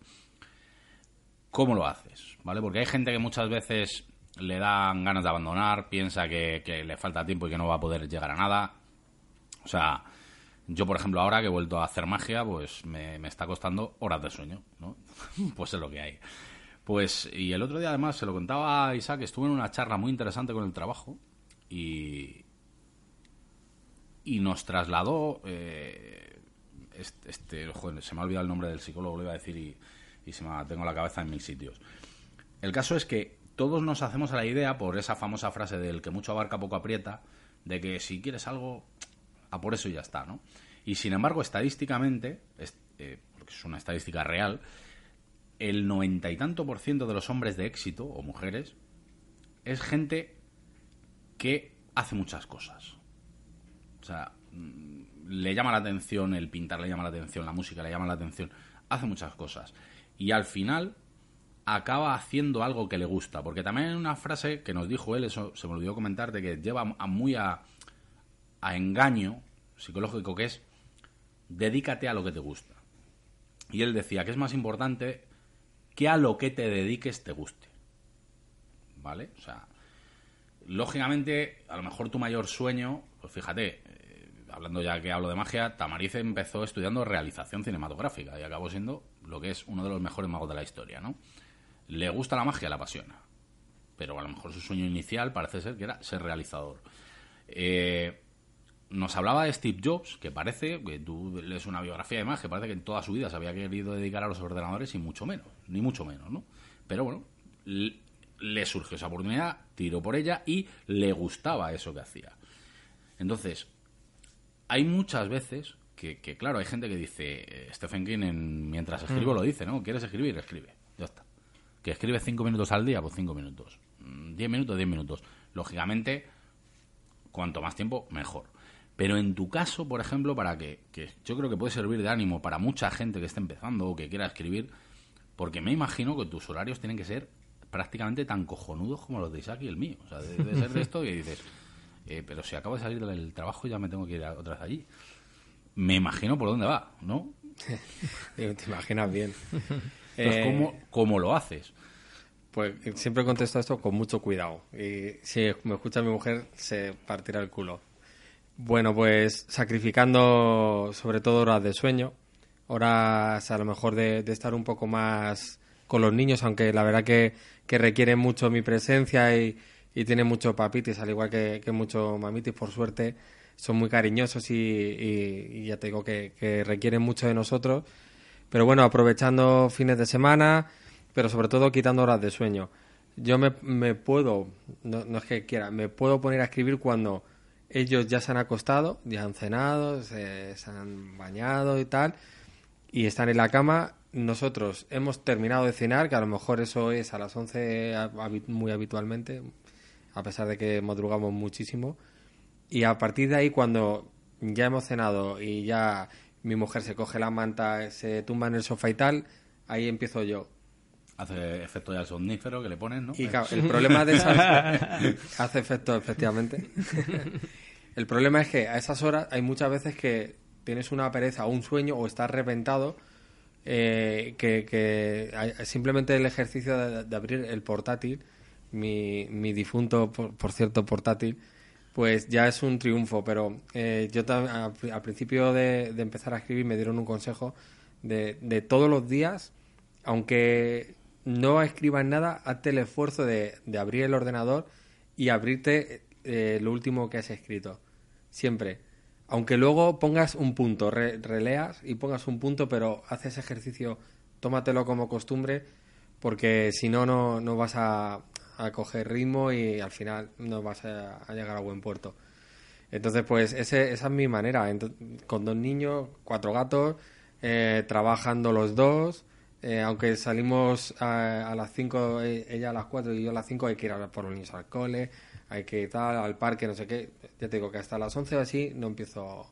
¿Cómo lo haces? ¿Vale? Porque hay gente que muchas veces le dan ganas de abandonar, piensa que, que le falta tiempo y que no va a poder llegar a nada. O sea, yo, por ejemplo, ahora que he vuelto a hacer magia, pues me, me está costando horas de sueño, ¿no? pues es lo que hay. Pues, y el otro día además se lo contaba a Isaac, estuve en una charla muy interesante con el trabajo y, y nos trasladó, eh, este, este- joder, se me ha olvidado el nombre del psicólogo, lo iba a decir y, y se me tengo la cabeza en mil sitios. El caso es que todos nos hacemos a la idea, por esa famosa frase del que mucho abarca poco aprieta, de que si quieres algo, a por eso y ya está, ¿no? Y sin embargo, estadísticamente, es- eh, porque es una estadística real, el noventa y tanto por ciento de los hombres de éxito, o mujeres, es gente que hace muchas cosas. O sea, mm, le llama la atención el pintar, le llama la atención la música, le llama la atención, hace muchas cosas. Y al final acaba haciendo algo que le gusta. Porque también hay una frase que nos dijo él, eso se me olvidó comentarte, que lleva a muy a, a engaño psicológico, que es dedícate a lo que te gusta. Y él decía que es más importante que a lo que te dediques te guste. ¿Vale? O sea, lógicamente, a lo mejor tu mayor sueño, pues fíjate, eh, hablando ya que hablo de magia, Tamariz empezó estudiando realización cinematográfica y acabó siendo lo que es uno de los mejores magos de la historia, ¿no? Le gusta la magia, la apasiona. Pero a lo mejor su sueño inicial parece ser que era ser realizador. Eh, nos hablaba de Steve Jobs, que parece, que tú lees una biografía de más, que parece que en toda su vida se había querido dedicar a los ordenadores y mucho menos, ni mucho menos, ¿no? Pero bueno, le surgió esa oportunidad, tiró por ella y le gustaba eso que hacía. Entonces, hay muchas veces que, claro, hay gente que dice, eh, Stephen King en- mientras escribo lo dice, ¿no? ¿Quieres escribir? Escribe, ya está. Que escribe cinco minutos al día, pues cinco minutos. Mm, Diez minutos, diez minutos. Lógicamente, cuanto más tiempo, mejor. Pero en tu caso, por ejemplo, para que, yo creo que puede servir de ánimo para mucha gente que esté empezando o que quiera escribir, porque me imagino que tus horarios tienen que ser prácticamente tan cojonudos como los de Isaac y el mío. O sea, de, de ser de esto que dices, eh, pero si acabo de salir del trabajo ya me tengo que ir a- otra vez allí. Me imagino por dónde va, ¿no?
Te imaginas bien.
Entonces,
Eh,
¿cómo, cómo lo haces?
Pues siempre contesto esto con mucho cuidado. Y si me escucha mi mujer, se partirá el culo. Bueno, pues sacrificando sobre todo horas de sueño, horas a lo mejor de, de estar un poco más con los niños, aunque la verdad que, que requieren mucho mi presencia y, y tienen mucho papitis, al igual que, que mucho mamitis, por suerte, son muy cariñosos y, ya te digo que, que requieren mucho de nosotros. Pero bueno, aprovechando fines de semana, pero sobre todo quitando horas de sueño. Yo me, me puedo, no, no es que quiera, me puedo poner a escribir cuando ellos ya se han acostado, ya han cenado, se, se han bañado y tal, y están en la cama. Nosotros hemos terminado de cenar, que a lo mejor eso es a las 11 habi- muy habitualmente, a pesar de que madrugamos muchísimo. Y a partir de ahí, cuando ya hemos cenado y ya mi mujer se coge la manta, se tumba en el sofá y tal, ahí empiezo yo.
Hace efecto ya el somnífero que le ponen, ¿no?
Y claro, el problema de esas... hace efecto, efectivamente. el problema es que a esas horas hay muchas veces que tienes una pereza o un sueño o estás reventado eh, que, que simplemente el ejercicio de, de abrir el portátil, mi, mi difunto, por, por cierto, portátil, pues ya es un triunfo. Pero eh, yo al principio de, empezar a escribir me dieron un consejo de, de todos los días, aunque no escribas nada, hazte el esfuerzo de, abrir el ordenador y abrirte eh, lo último que has escrito. Siempre. Aunque luego pongas un punto, re- releas y pongas un punto, pero haz ese ejercicio, tómatelo como costumbre, porque si no, no vas a, a coger ritmo y al final no vas a, a llegar a buen puerto. Entonces, pues ese, esa es mi manera. Con dos niños, cuatro gatos, eh, trabajando los dos. eh, aunque salimos a, a las cinco, eh, ella a las cuatro y yo a las cinco, hay que ir a por los niños al cole, hay que ir tal, al parque, no sé qué. Ya te digo que hasta las once o así no empiezo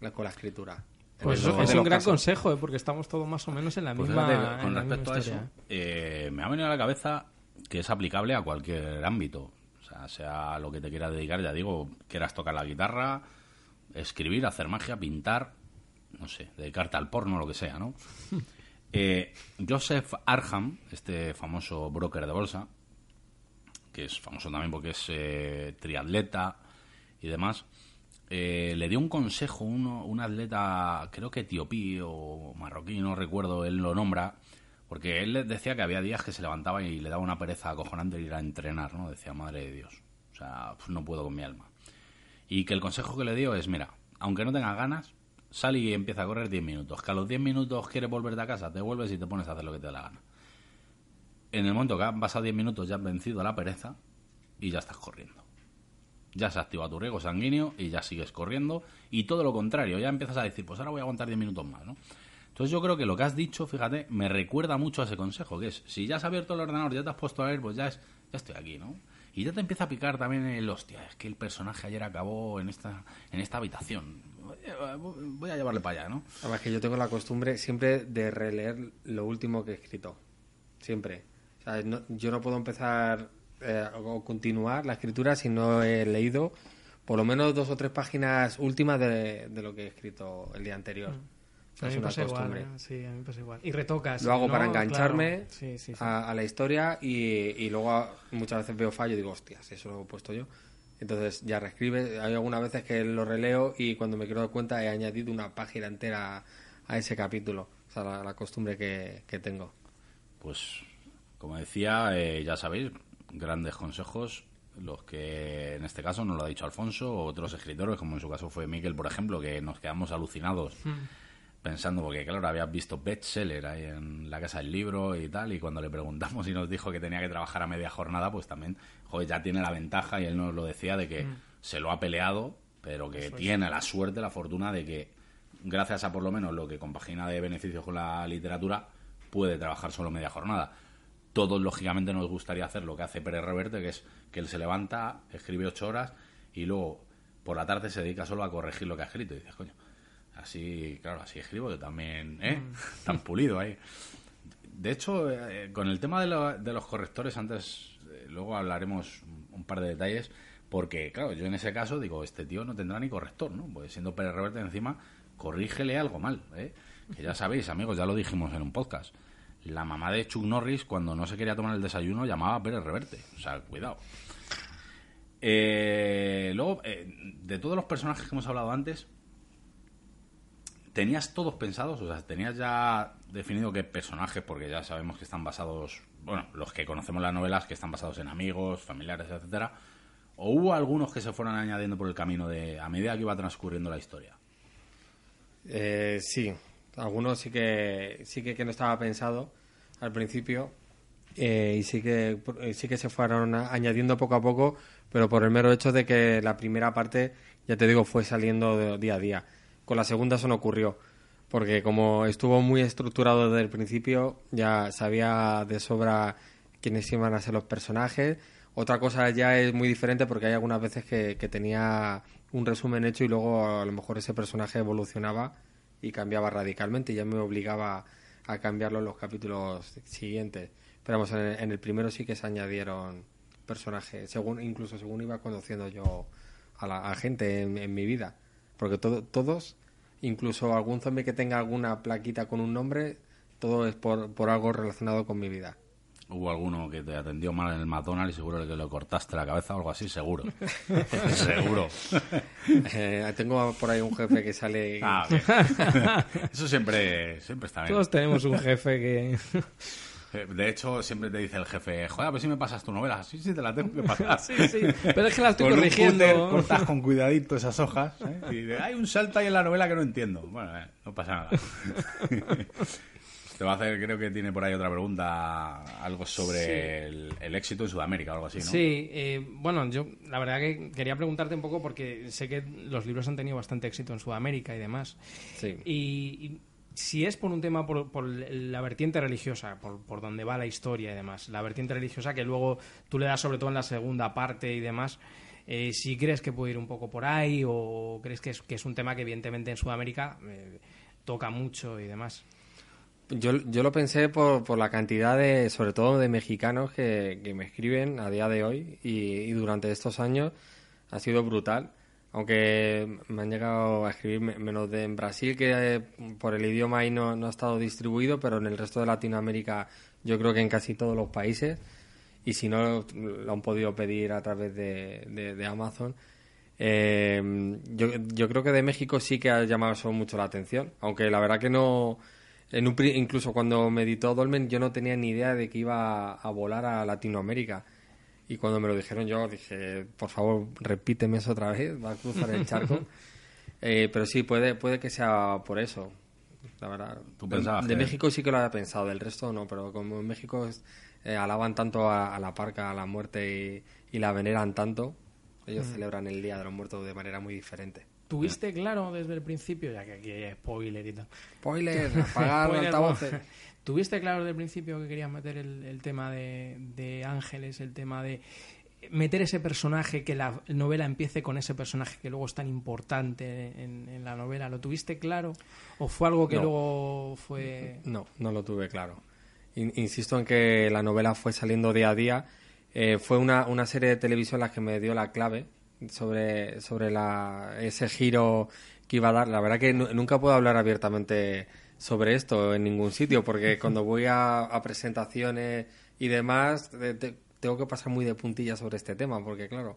la- con la escritura.
Pues eso es un gran
casos.
consejo, ¿eh? porque estamos todos más o menos en la
Pues
misma,
con
en la misma
respecto a eso, eh, me ha venido a la cabeza que es aplicable a cualquier ámbito. O sea, sea lo que te quieras dedicar, ya digo, quieras tocar la guitarra, escribir, hacer magia, pintar, no sé, dedicarte al porno, lo que sea, ¿no? Eh, Joseph Arham, este famoso broker de bolsa, que es famoso también porque es eh, triatleta y demás, eh, le dio un consejo uno, un atleta, creo que etiopí o marroquí, no recuerdo, él lo nombra, porque él decía que había días que se levantaba y le daba una pereza acojonante ir a entrenar, ¿no? Decía, madre de Dios, o sea, pues no puedo con mi alma. Y que el consejo que le dio es, mira, aunque no tengas ganas, sal y empieza a correr 10 minutos. Que a los 10 minutos quieres volverte a casa, te vuelves y te pones a hacer lo que te da la gana. En el momento que han pasado 10 minutos ya has vencido la pereza y ya estás corriendo. ya se activa tu riego sanguíneo y ya sigues corriendo. Y todo lo contrario, ya empiezas a decir, pues ahora voy a aguantar 10 minutos más, ¿no? Entonces yo creo que lo que has dicho, fíjate, me recuerda mucho a ese consejo, que es, si ya has abierto el ordenador, ya te has puesto a ver, pues ya, es, ya estoy aquí, ¿no? Y ya te empieza a picar también el, hostia, es que el personaje ayer acabó en esta, en esta habitación. Voy a llevarle para allá, ¿no?
Además que yo tengo la costumbre siempre de releer lo último que he escrito. Siempre. O sea, no- yo no puedo empezar eh, o continuar la escritura si no he leído por lo menos dos o tres páginas últimas de, de lo que he escrito el día anterior. Sea,
A mí
es
me pasa igual. ¿eh? Sí, a mí me pasa igual. Y retocas.
Lo hago
¿no?
para engancharme
Claro. Sí, sí, sí.
A, a la historia y, y luego a- muchas veces veo fallo y digo, hostias, eso lo he puesto yo. Entonces ya reescribe. Hay algunas veces que lo releo y cuando me quiero dar cuenta he añadido una página entera a ese capítulo. O sea, la, la costumbre que, que tengo.
Pues, como decía, eh, ya sabéis, grandes consejos, los que en este caso nos lo ha dicho Alfonso, o otros escritores, como en su caso fue Miquel, por ejemplo, que nos quedamos alucinados pensando, porque claro, habías visto bestseller ahí en la casa del libro y tal, y cuando le preguntamos y nos dijo que tenía que trabajar a media jornada, pues también, joder, ya tiene la ventaja, y él nos lo decía, de que se lo ha peleado, pero que tiene la suerte, la fortuna de que, gracias a por lo menos lo que compagina de beneficios con la literatura, puede trabajar solo media jornada. Todos, lógicamente, nos gustaría hacer lo que hace Pérez Reverte, que es que él se levanta, escribe ocho horas y luego por la tarde se dedica solo a corregir lo que ha escrito. Y dices, coño, así, claro, así escribo yo también, ¿eh? Tan pulido ahí. De hecho, eh, con el tema de, lo- de los correctores, antes, eh, luego hablaremos un, un par de detalles, porque, claro, yo en ese caso digo, este tío no tendrá ni corrector, ¿no? Pues siendo Pérez Reverte encima, corrígele algo mal, ¿eh? Que ya sabéis, amigos, ya lo dijimos en un podcast. La mamá de Chuck Norris, cuando no se quería tomar el desayuno, llamaba a Pérez Reverte. O sea, cuidado. Eh, luego, eh, de todos los personajes que hemos hablado antes, ¿tenías todos pensados? O sea, ¿tenías ya definido qué personajes? Porque ya sabemos que están basados, bueno, los que conocemos las novelas, que están basados en amigos, familiares, etcétera. ¿O hubo algunos que se fueron añadiendo por el camino de a medida que iba transcurriendo la historia?
Eh, sí, algunos sí que sí que, no estaba pensado al principio eh, y sí que eh, sí que se fueron añadiendo poco a poco, pero por el mero hecho de que la primera parte, ya te digo, fue saliendo día a día. Con la segunda eso no ocurrió, porque como estuvo muy estructurado desde el principio, ya sabía de sobra quiénes iban a ser los personajes. Otra cosa ya es muy diferente porque hay algunas veces que, tenía un resumen hecho y luego a lo mejor ese personaje evolucionaba y cambiaba radicalmente y ya me obligaba a cambiarlo en los capítulos siguientes. Pero vamos, en el, primero sí que se añadieron personajes, según incluso según iba conociendo yo a la gente en, en mi vida. Porque todo, todos, incluso algún zombie que tenga alguna plaquita con un nombre, todo es por, por algo relacionado con mi vida.
Hubo alguno que te atendió mal en el McDonald's y seguro que le cortaste la cabeza o algo así, seguro. seguro.
Eh, tengo por ahí un jefe que sale...
Ah, bien. Eso siempre, siempre está bien.
Todos tenemos un jefe que...
De hecho, siempre te dice el jefe, joder, ver si me pasas tu novela. Sí, sí, te la tengo que pasar.
sí, sí. Pero es que la estoy
Con un
corrigiendo.
cúter cortas con cuidadito esas hojas. ¿eh? Y de, hay un salto ahí en la novela que no entiendo. Bueno, eh, no pasa nada. Te va a hacer, creo que tiene por ahí otra pregunta, algo sobre el, el éxito en Sudamérica o algo así, ¿no?
Sí, eh, bueno, yo la verdad que quería preguntarte un poco porque sé que los libros han tenido bastante éxito en Sudamérica y demás.
Sí.
Y, y si es por un tema, por, por la vertiente religiosa, por, por donde va la historia y demás, la vertiente religiosa que luego tú le das sobre todo en la segunda parte y demás, eh, si crees que puede ir un poco por ahí o crees que es, que es un tema que evidentemente en Sudamérica eh, toca mucho y demás.
Yo, yo lo pensé por, por la cantidad de, sobre todo de mexicanos que, que me escriben a día de hoy y, y durante estos años ha sido brutal. Aunque me han llegado a escribir me- menos de en Brasil, que eh, por el idioma ahí no, no ha estado distribuido, pero en el resto de Latinoamérica yo creo que en casi todos los países. Y si no, lo han podido pedir a través de, de- de Amazon. Eh, yo, yo creo que de México sí que ha llamado eso mucho la atención, aunque la verdad que no, en un, incluso cuando me editó Dolmen yo no tenía ni idea de que iba a volar a Latinoamérica. Y cuando me lo dijeron yo dije, por favor, repíteme eso otra vez, va a cruzar el charco. Eh, pero sí, puede, puede que sea por eso, la verdad.
¿Tú
de,
pensabas
de
que-
México sí que lo había pensado, del resto no, pero como en México es- eh, alaban tanto a, a la parca, a la muerte y, y la veneran tanto. Ellos celebran el Día de los Muertos de manera muy diferente.
¿Tuviste claro desde el principio, ya que aquí hay spoiler y tal?
Spoiler, apagar
Spoiler,
altavoces.
¿Tuviste claro desde el principio que querías meter el, el tema de, de Ángeles, el tema de meter ese personaje, que la novela empiece con ese personaje que luego es tan importante en, en la novela? ¿Lo tuviste claro? ¿O fue algo que
No.
luego fue...?
No, no lo tuve claro. In- insisto en que la novela fue saliendo día a día. Eh, fue una, una serie de televisión la que me dio la clave sobre, sobre la, ese giro que iba a dar. La verdad que nu- nunca puedo hablar abiertamente sobre esto en ningún sitio, porque cuando voy a, a presentaciones y demás, te- te- tengo que pasar muy de puntillas sobre este tema, porque claro,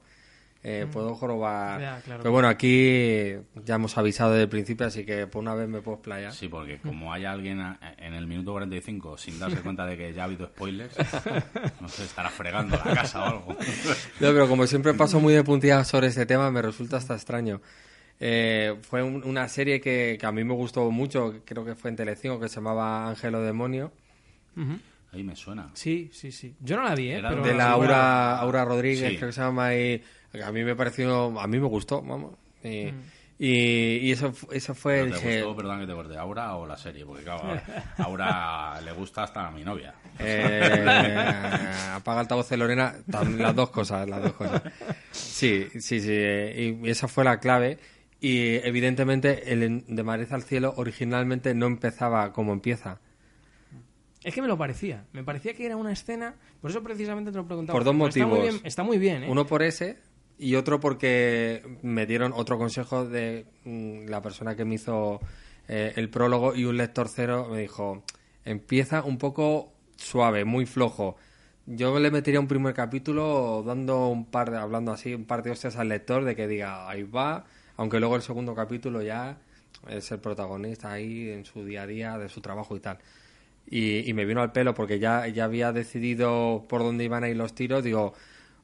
eh, puedo jorobar.
Claro.
Pero bueno, aquí ya hemos avisado desde el principio, así que por una vez me puedo explayar.
Sí, porque como hay alguien a- en el minuto 45 sin darse cuenta de que ya ha habido spoilers, no sé, estará fregando la casa o algo.
No, pero como siempre paso muy de puntillas sobre este tema, me resulta hasta extraño. Eh, fue un- una serie que, que a mí me gustó mucho, creo que fue en Telecinco, que se llamaba Ángel o Demonio,
Ujú.
Ahí me suena.
Sí, sí, sí. Yo no la vi, ¿eh?
Era
Pero
de
la Aura, Aura Rodríguez,
Sí.
creo que se llama, y a mí me pareció, a mí me gustó, vamos. Y, y, y eso, eso fue,
¿Pero ¿Te
dije,
gustó, perdón que te corte, Aura o la serie? Porque claro, ahora- Aura le gusta hasta a mi novia.
Eh, apaga altavoz de Lorena, las dos cosas, las dos cosas. Sí, sí, sí, eh, y esa fue la clave. Y evidentemente el de Madrid al cielo originalmente no empezaba como empieza.
Es que me lo parecía. Me parecía que era una escena... Por eso precisamente te lo preguntaba.
Por dos
porque Está muy
motivos.
bien, está muy bien, ¿eh?
Uno por ese y otro porque me dieron otro consejo de mm, la persona que me hizo eh, el prólogo y un lector cero me dijo, empieza un poco suave, muy flojo. Yo le metería un primer capítulo dando un par de, hablando así, un par de hostias al lector de que diga, ahí va, aunque luego el segundo capítulo ya es el protagonista ahí en su día a día, de su trabajo y tal. Y, y me vino al pelo porque ya, ya había decidido por dónde iban a ir los tiros. Digo,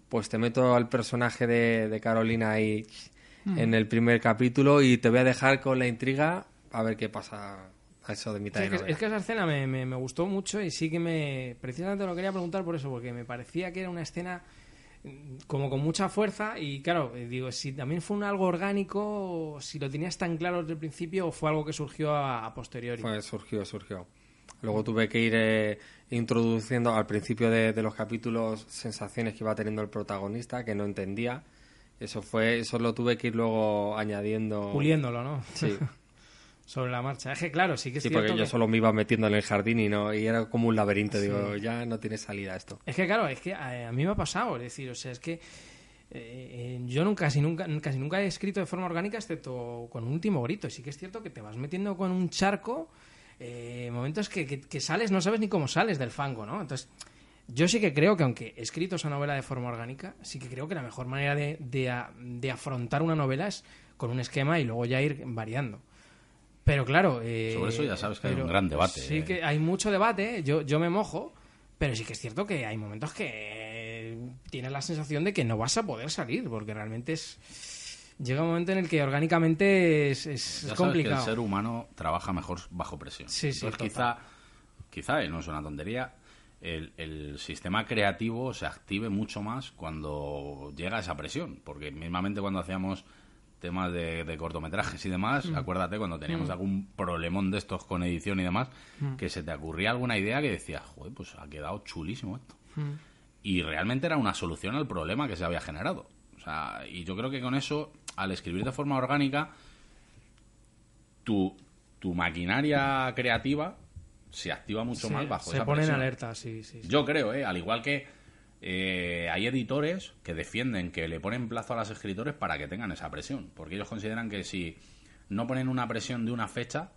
pues te meto al personaje de, de Carolina ahí en el primer capítulo y te voy a dejar con la intriga a ver qué pasa a eso de mitad
Sí, es, que,
novela.
es que esa escena me, me- me gustó mucho y sí que me... Precisamente lo quería preguntar por eso, porque me parecía que era una escena como con mucha fuerza y claro, eh, digo, si también fue un algo orgánico, si lo tenías tan claro desde el principio o fue algo que surgió a, a posteriori.
Pues surgió, surgió. Luego tuve que ir eh, introduciendo al principio de, de los capítulos sensaciones que iba teniendo el protagonista que no entendía. Eso fue, eso lo tuve que ir luego añadiendo.
Puliéndolo, ¿no?
Sí,
Sobre la marcha. Es que claro, sí que es
sí,
cierto
porque yo
que-
solo me iba metiendo en el jardín y no y era como un laberinto. Digo, ya no tiene salida esto.
Es que claro, es que a, a mí me ha pasado, es decir, o sea, es que eh, eh, yo nunca, casi nunca, casi nunca he escrito de forma orgánica, excepto con un último grito. Y sí que es cierto que te vas metiendo con un charco, eh, momentos que, que- que sales, no sabes ni cómo sales del fango, ¿no? Entonces, yo sí que creo que aunque he escrito esa novela de forma orgánica, sí que creo que la mejor manera de, de de afrontar una novela es con un esquema y luego ya ir variando. Pero claro... eh,
Sobre eso ya sabes que hay un gran debate.
Sí que hay mucho debate, yo, yo me mojo, pero sí que es cierto que hay momentos que tienes la sensación de que no vas a poder salir, porque realmente es... Llega un momento en el que orgánicamente es, es- es
Ya sabes que
complicado.
el ser humano trabaja mejor bajo presión.
Sí, sí,
Entonces, quizá, quizá, eh, no es una tontería, el, el sistema creativo se active mucho más cuando llega esa presión. Porque mismamente cuando hacíamos temas de, de cortometrajes y demás,
Mm.
acuérdate cuando teníamos algún problemón de estos con edición y demás,
Mm.
que se te ocurría alguna idea que decías, joder, pues ha quedado chulísimo esto.
Mm.
Y realmente era una solución al problema que se había generado. O sea, y yo creo que con eso, al escribir de forma orgánica, tu, tu maquinaria creativa se activa mucho más bajo
se
esa
pone en
presión.
alerta, sí, sí. sí.
Yo creo, ¿eh? al igual que eh, hay editores que defienden que le ponen plazo a los escritores para que tengan esa presión, porque ellos consideran que si no ponen una presión de una fecha,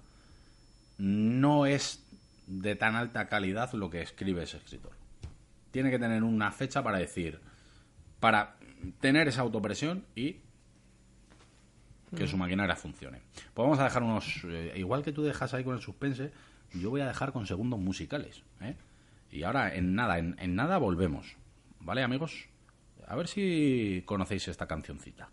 no es de tan alta calidad lo que escribe ese escritor. Tiene que tener una fecha para decir, para tener esa autopresión y que su maquinaria funcione. Pues vamos a dejar unos, eh, igual que tú dejas ahí con el suspense, yo voy a dejar con segundos musicales. ¿eh? Y ahora, en nada, en, en nada volvemos. ¿Vale, amigos? A ver si conocéis esta cancioncita.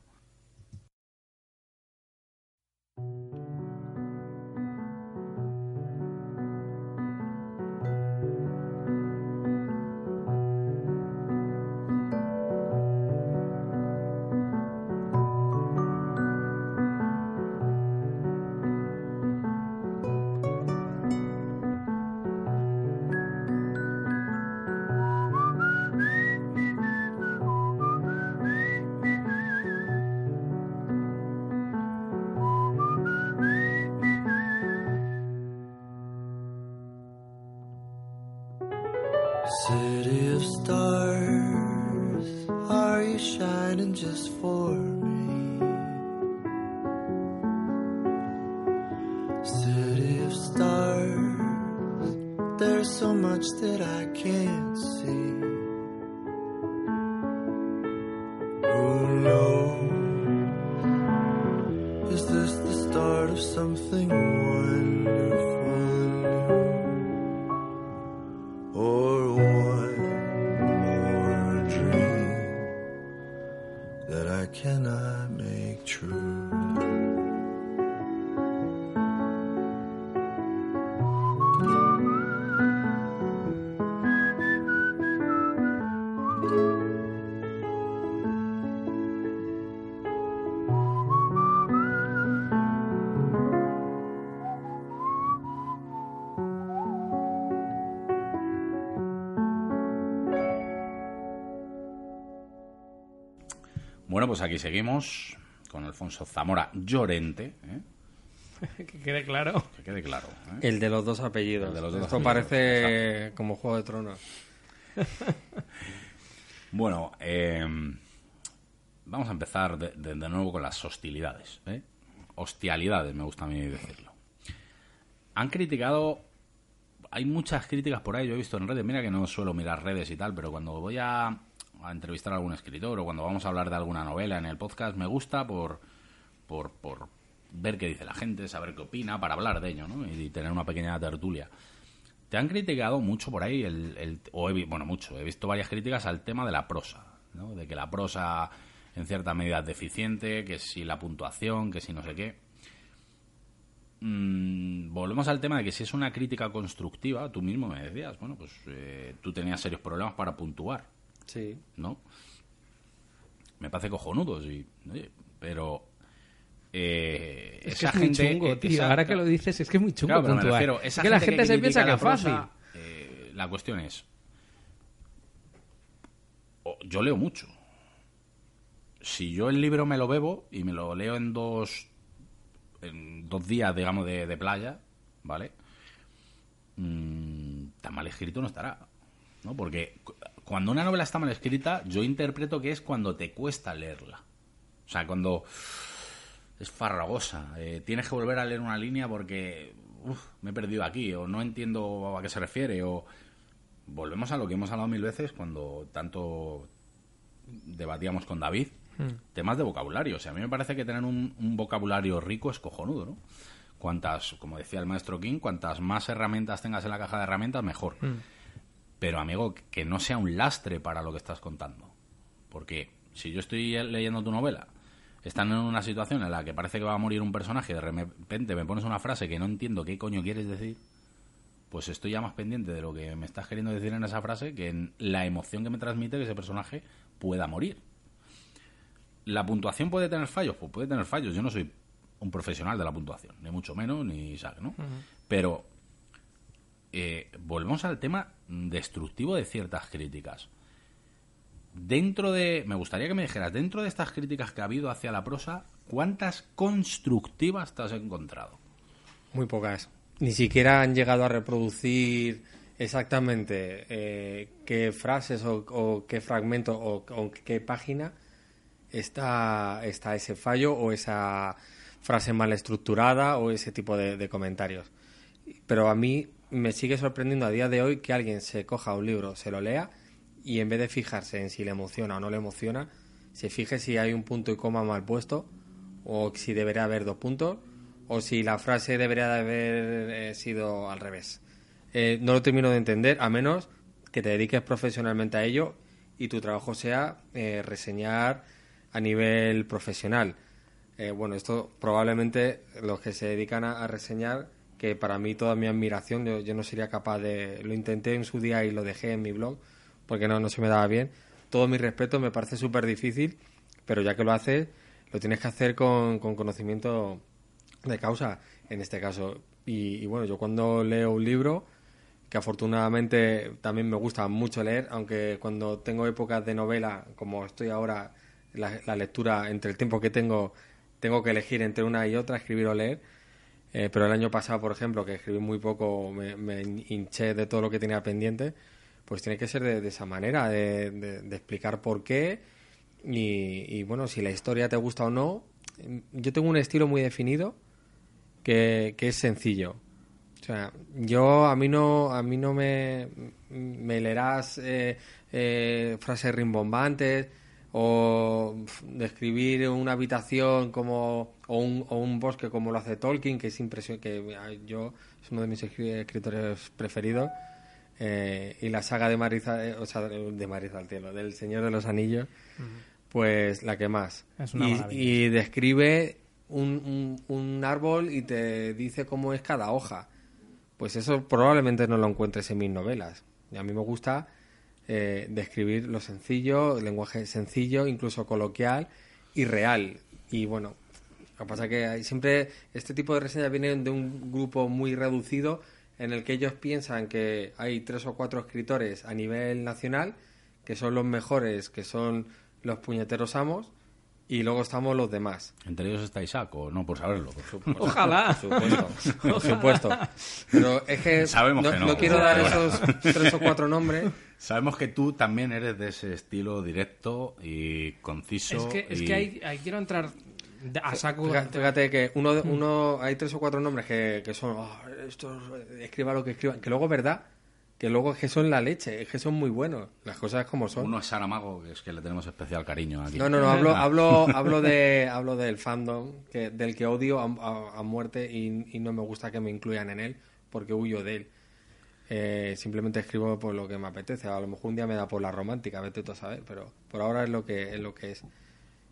Pues aquí seguimos con Alfonso Zamora Llorente, ¿eh?
que quede claro.
que quede claro. ¿eh?
El de los dos apellidos.
El de los dos
Esto
apellidos,
parece como Juego de Tronos.
Bueno, eh, vamos a empezar de, de- de nuevo con las hostilidades. ¿eh? Hostialidades, me gusta a mí decirlo. Han criticado. Hay muchas críticas por ahí, yo he visto en redes. Mira que no suelo mirar redes y tal, pero cuando voy a, a entrevistar a algún escritor o cuando vamos a hablar de alguna novela en el podcast, me gusta por, por, ver qué dice la gente, saber qué opina, para hablar de ello, ¿no? Y tener una pequeña tertulia. Te han criticado mucho por ahí, el, o he bueno, mucho, he visto varias críticas al tema de la prosa, ¿no? De que la prosa en cierta medida es deficiente, que si la puntuación, que si no sé qué. Mm, volvemos al tema de que si es una crítica constructiva, tú mismo me decías, bueno, pues eh, tú tenías serios problemas para puntuar,
Sí.
¿no? Me parece cojonudo, sí, oye, pero... eh,
Es que
esa
es muy
gente,
chungo,
eh,
tío. Ahora que lo dices, es que es muy chungo
Claro, pero refiero,
Es
esa
que la gente se
critica
piensa que es fácil.
eh, la cuestión es, yo leo mucho. Si yo el libro me lo bebo y me lo leo en dos, en dos días, digamos, de, de playa, ¿vale? Mm, tan mal escrito no estará, ¿no? Porque cuando una novela está mal escrita, yo interpreto que es cuando te cuesta leerla. O sea, cuando es farragosa. eh, tienes que volver a leer una línea porque uf, me he perdido aquí o no entiendo a qué se refiere o volvemos a lo que hemos hablado mil veces cuando tanto debatíamos con David temas de vocabulario. O sea, a mí me parece que tener un, un vocabulario rico es cojonudo, ¿no? Cuantas, como decía el maestro King, cuantas más herramientas tengas en la caja de herramientas, mejor. Pero, amigo, que no sea un lastre para lo que estás contando. Porque si yo estoy leyendo tu novela, están en una situación en la que parece que va a morir un personaje y de repente me pones una frase que no entiendo qué coño quieres decir, pues estoy ya más pendiente de lo que me estás queriendo decir en esa frase que en la emoción que me transmite que ese personaje pueda morir. ¿La puntuación puede tener fallos? Pues puede tener fallos. Yo no soy un profesional de la puntuación, ni mucho menos, ni Isaac, ¿no? Pero eh, volvemos al tema destructivo de ciertas críticas. Dentro de. Me gustaría que me dijeras, dentro de estas críticas que ha habido hacia la prosa, ¿cuántas constructivas te has encontrado?
Muy pocas. Ni siquiera han llegado a reproducir exactamente eh, qué frases o, qué fragmento o, qué página está, está ese fallo o esa frase mal estructurada o ese tipo de comentarios. Pero a mí me sigue sorprendiendo a día de hoy que alguien se coja un libro, se lo lea y en vez de fijarse en si le emociona o no le emociona, se fije si hay un punto y coma mal puesto o si debería haber dos puntos o si la frase debería de haber eh, sido al revés. Eh, no lo termino de entender, a menos que te dediques profesionalmente a ello y tu trabajo sea eh, reseñar a nivel profesional. Bueno, esto probablemente los que se dedican a reseñar, que para mí toda mi admiración, yo, no sería capaz de... Lo intenté en su día y lo dejé en mi blog, porque no, no se me daba bien. Todo mi respeto, me parece súper difícil, pero ya que lo haces, lo tienes que hacer con, con conocimiento de causa, en este caso. Y, y bueno, yo cuando leo un libro, que afortunadamente también me gusta mucho leer, aunque cuando tengo épocas de novela, como estoy ahora, la, la lectura, entre el tiempo que tengo, tengo que elegir entre una y otra, escribir o leer. Eh, pero el año pasado, por ejemplo, que escribí muy poco, me, hinché de todo lo que tenía pendiente, pues tiene que ser de, esa manera, de, explicar por qué Y, bueno, si la historia te gusta o no, yo tengo un estilo muy definido que, es sencillo. O sea, yo a mí no, a mí no me, me leerás eh, eh, frases rimbombantes o describir una habitación como o un, o un bosque como lo hace Tolkien, que es impresión que ah, yo es uno de mis escri- escritores preferidos. eh, y la saga de Marisa, eh, o sea, de Marisa al cielo, del Señor de los Anillos, pues la que más.
Es una
y, y describe un, un- un árbol y te dice cómo es cada hoja. Pues eso probablemente no lo encuentres en mis novelas. Y a mí me gusta eh, describir lo sencillo, lenguaje sencillo, incluso coloquial y real. Y bueno, lo que pasa es que siempre este tipo de reseñas vienen de un grupo muy reducido en el que ellos piensan que hay tres o cuatro escritores a nivel nacional que son los mejores, que son los puñeteros amos, y luego estamos los demás.
Entre ellos está Isaac, o no, por saberlo.
Ojalá.
Por supuesto, por supuesto. Pero es que
Sabemos
no,
que no.
no quiero dar
Bueno.
esos tres o cuatro nombres.
Sabemos que tú también eres de ese estilo directo y conciso.
Es que, es que ahí, ahí quiero entrar a saco.
Fíjate, fíjate que uno, de- uno hay tres o cuatro nombres que, que son, "Ah, esto, escriba lo que escriban, que luego es verdad, que luego es que son la leche, es que son muy buenos, las cosas como son.
Uno es Saramago, que es que le tenemos especial cariño aquí.
No, no, no, hablo, hablo, hablo de, hablo del fandom, que, del que odio a, a- a muerte y, y no me gusta que me incluyan en él, porque huyo de él. Eh, simplemente escribo por lo que me apetece. A lo mejor un día me da por la romántica, vete tú a saber, pero por ahora es lo que es. Lo que es.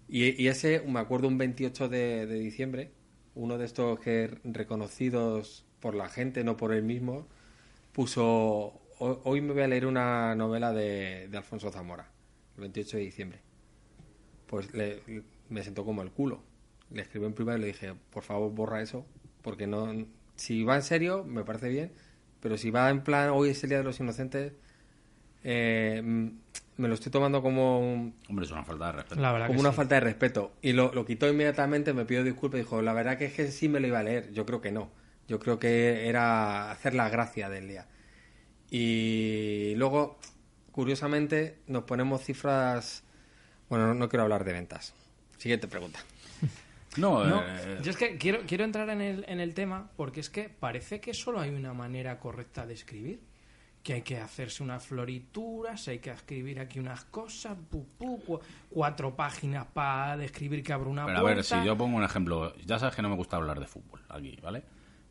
Y, y ese, me acuerdo un 28 de, de diciembre, uno de estos que reconocidos por la gente, no por él mismo, puso, "Ho- hoy me voy a leer una novela de, de Alfonso Zamora, el 28 de diciembre pues le- me sentó como el culo. Le escribí en privado y le dije, por favor, borra eso, porque no, si va en serio, me parece bien, pero si va en plan, hoy es el Día de los Inocentes, eh, mm, me lo estoy tomando como, un-
Hombre, es una falta de respeto.
La verdad
como
que
una
sí.
falta de respeto. Y lo, lo quitó inmediatamente, me pidió disculpas y dijo, la verdad que es que sí me lo iba a leer. Yo creo que no. Yo creo que era hacer la gracia del día. Y luego, curiosamente, nos ponemos cifras... Bueno, no, no quiero hablar de ventas. Siguiente pregunta.
No,
No,
eh,
yo es que quiero, quiero entrar en el, en el tema porque es que parece que solo hay una manera correcta de escribir. Que hay que hacerse unas florituras, hay que escribir aquí unas cosas, pu, pu, cu- cuatro páginas para describir que abro una
pero a
puerta.
ver, si yo pongo un ejemplo, ya sabes que no me gusta hablar de fútbol aquí, ¿vale?